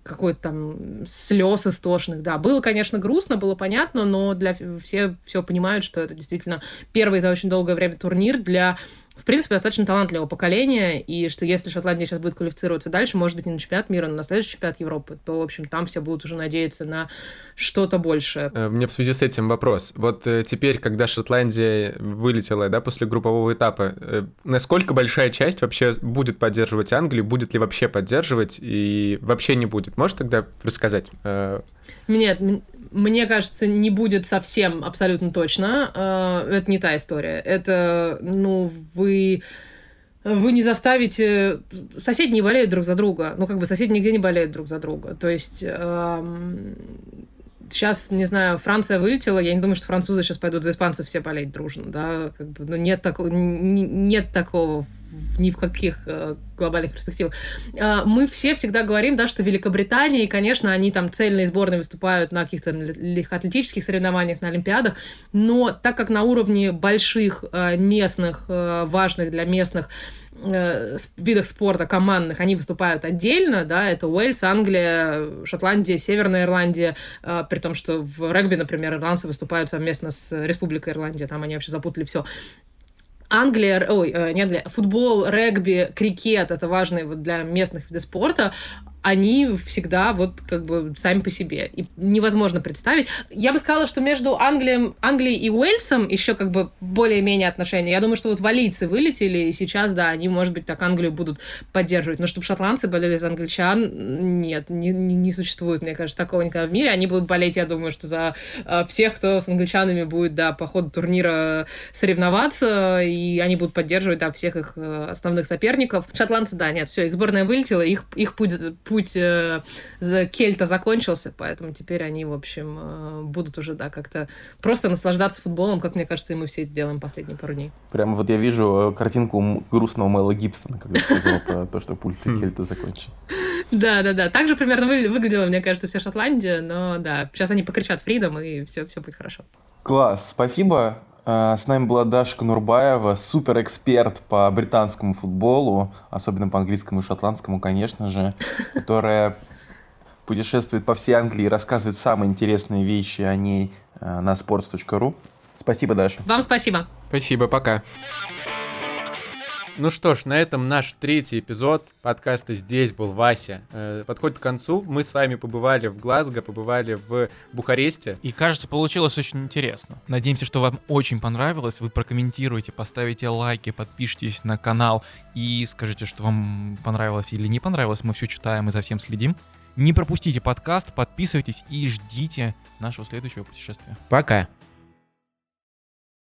какой-то там слез истошных. Да, было, конечно, грустно, было понятно, но для все все понимают, что это действительно первый за очень долгое время турнир для в принципе, достаточно талантливого поколения, и что если Шотландия сейчас будет квалифицироваться дальше, может быть, не на чемпионат мира, но на следующий чемпионат Европы, то, в общем, там все будут уже надеяться на что-то большее. Э, мне в связи с этим вопрос. Вот э, теперь, когда Шотландия вылетела, да, после группового этапа, э, насколько большая часть вообще будет поддерживать Англию, будет ли вообще поддерживать и вообще не будет? Можешь тогда рассказать? Нет, мне кажется, не будет совсем абсолютно точно. А, это не та история. Это, ну, вы вы не заставите... Соседи не болеют друг за друга. Ну, как бы соседи нигде не болеют друг за друга. То есть... Сейчас, не знаю, Франция вылетела, я не думаю, что французы сейчас пойдут за испанцев все болеть дружно, да, как бы, ну, нет такого, нет такого ни в каких э, глобальных перспективах. Э, мы все всегда говорим, да, что Великобритания, и, конечно, они там цельные сборные выступают на каких-то легкоатлетических соревнованиях, на Олимпиадах, но так как на уровне больших э, местных, э, важных для местных видах спорта командных они выступают отдельно, да, это Уэльс, Англия, Шотландия, Северная Ирландия, при том, что в регби, например, ирландцы выступают совместно с Республикой Ирландия, там они вообще запутали все. Англия, ой, э, не Англия, футбол, регби, крикет, это важные вот для местных видов спорта, они всегда вот как бы сами по себе. И невозможно представить. Я бы сказала, что между Англией, Англией и Уэльсом еще как бы более-менее отношения. Я думаю, что вот валийцы вылетели, и сейчас, да, они, может быть, так Англию будут поддерживать. Но чтобы шотландцы болели за англичан, нет, не, не, не существует, мне кажется, такого никогда в мире. Они будут болеть, я думаю, что за э, всех, кто с англичанами будет, да, по ходу турнира соревноваться, и они будут поддерживать, да, всех их э, основных соперников. Шотландцы, да, нет, все, их сборная вылетела, их, их путь путь э, Кельта закончился, поэтому теперь они, в общем, э, будут уже, да, как-то просто наслаждаться футболом, как мне кажется, и мы все это делаем последние пару дней. Прямо вот я вижу э, картинку грустного Мэла Гибсона, когда сказал про то, что пульт хм. Кельта закончен. Да, да, да. Так же примерно выглядела, мне кажется, вся Шотландия, но да, сейчас они покричат фридом, и все, все будет хорошо. Класс, спасибо. А, с нами была Дашка Нурбаева, суперэксперт по британскому футболу, особенно по английскому и шотландскому, конечно же, которая путешествует по всей Англии и рассказывает самые интересные вещи о ней а, на sports.ru. Спасибо, Даша. Вам спасибо. Спасибо, пока. Ну что ж, на этом наш третий эпизод подкаста «Здесь был Вася» э, подходит к концу. Мы с вами побывали в Глазго, побывали в Бухаресте. И кажется, получилось очень интересно. Надеемся, что вам очень понравилось. Вы прокомментируете, поставите лайки, подпишитесь на канал и скажите, что вам понравилось или не понравилось. Мы все читаем и за всем следим. Не пропустите подкаст, подписывайтесь и ждите нашего следующего путешествия. Пока!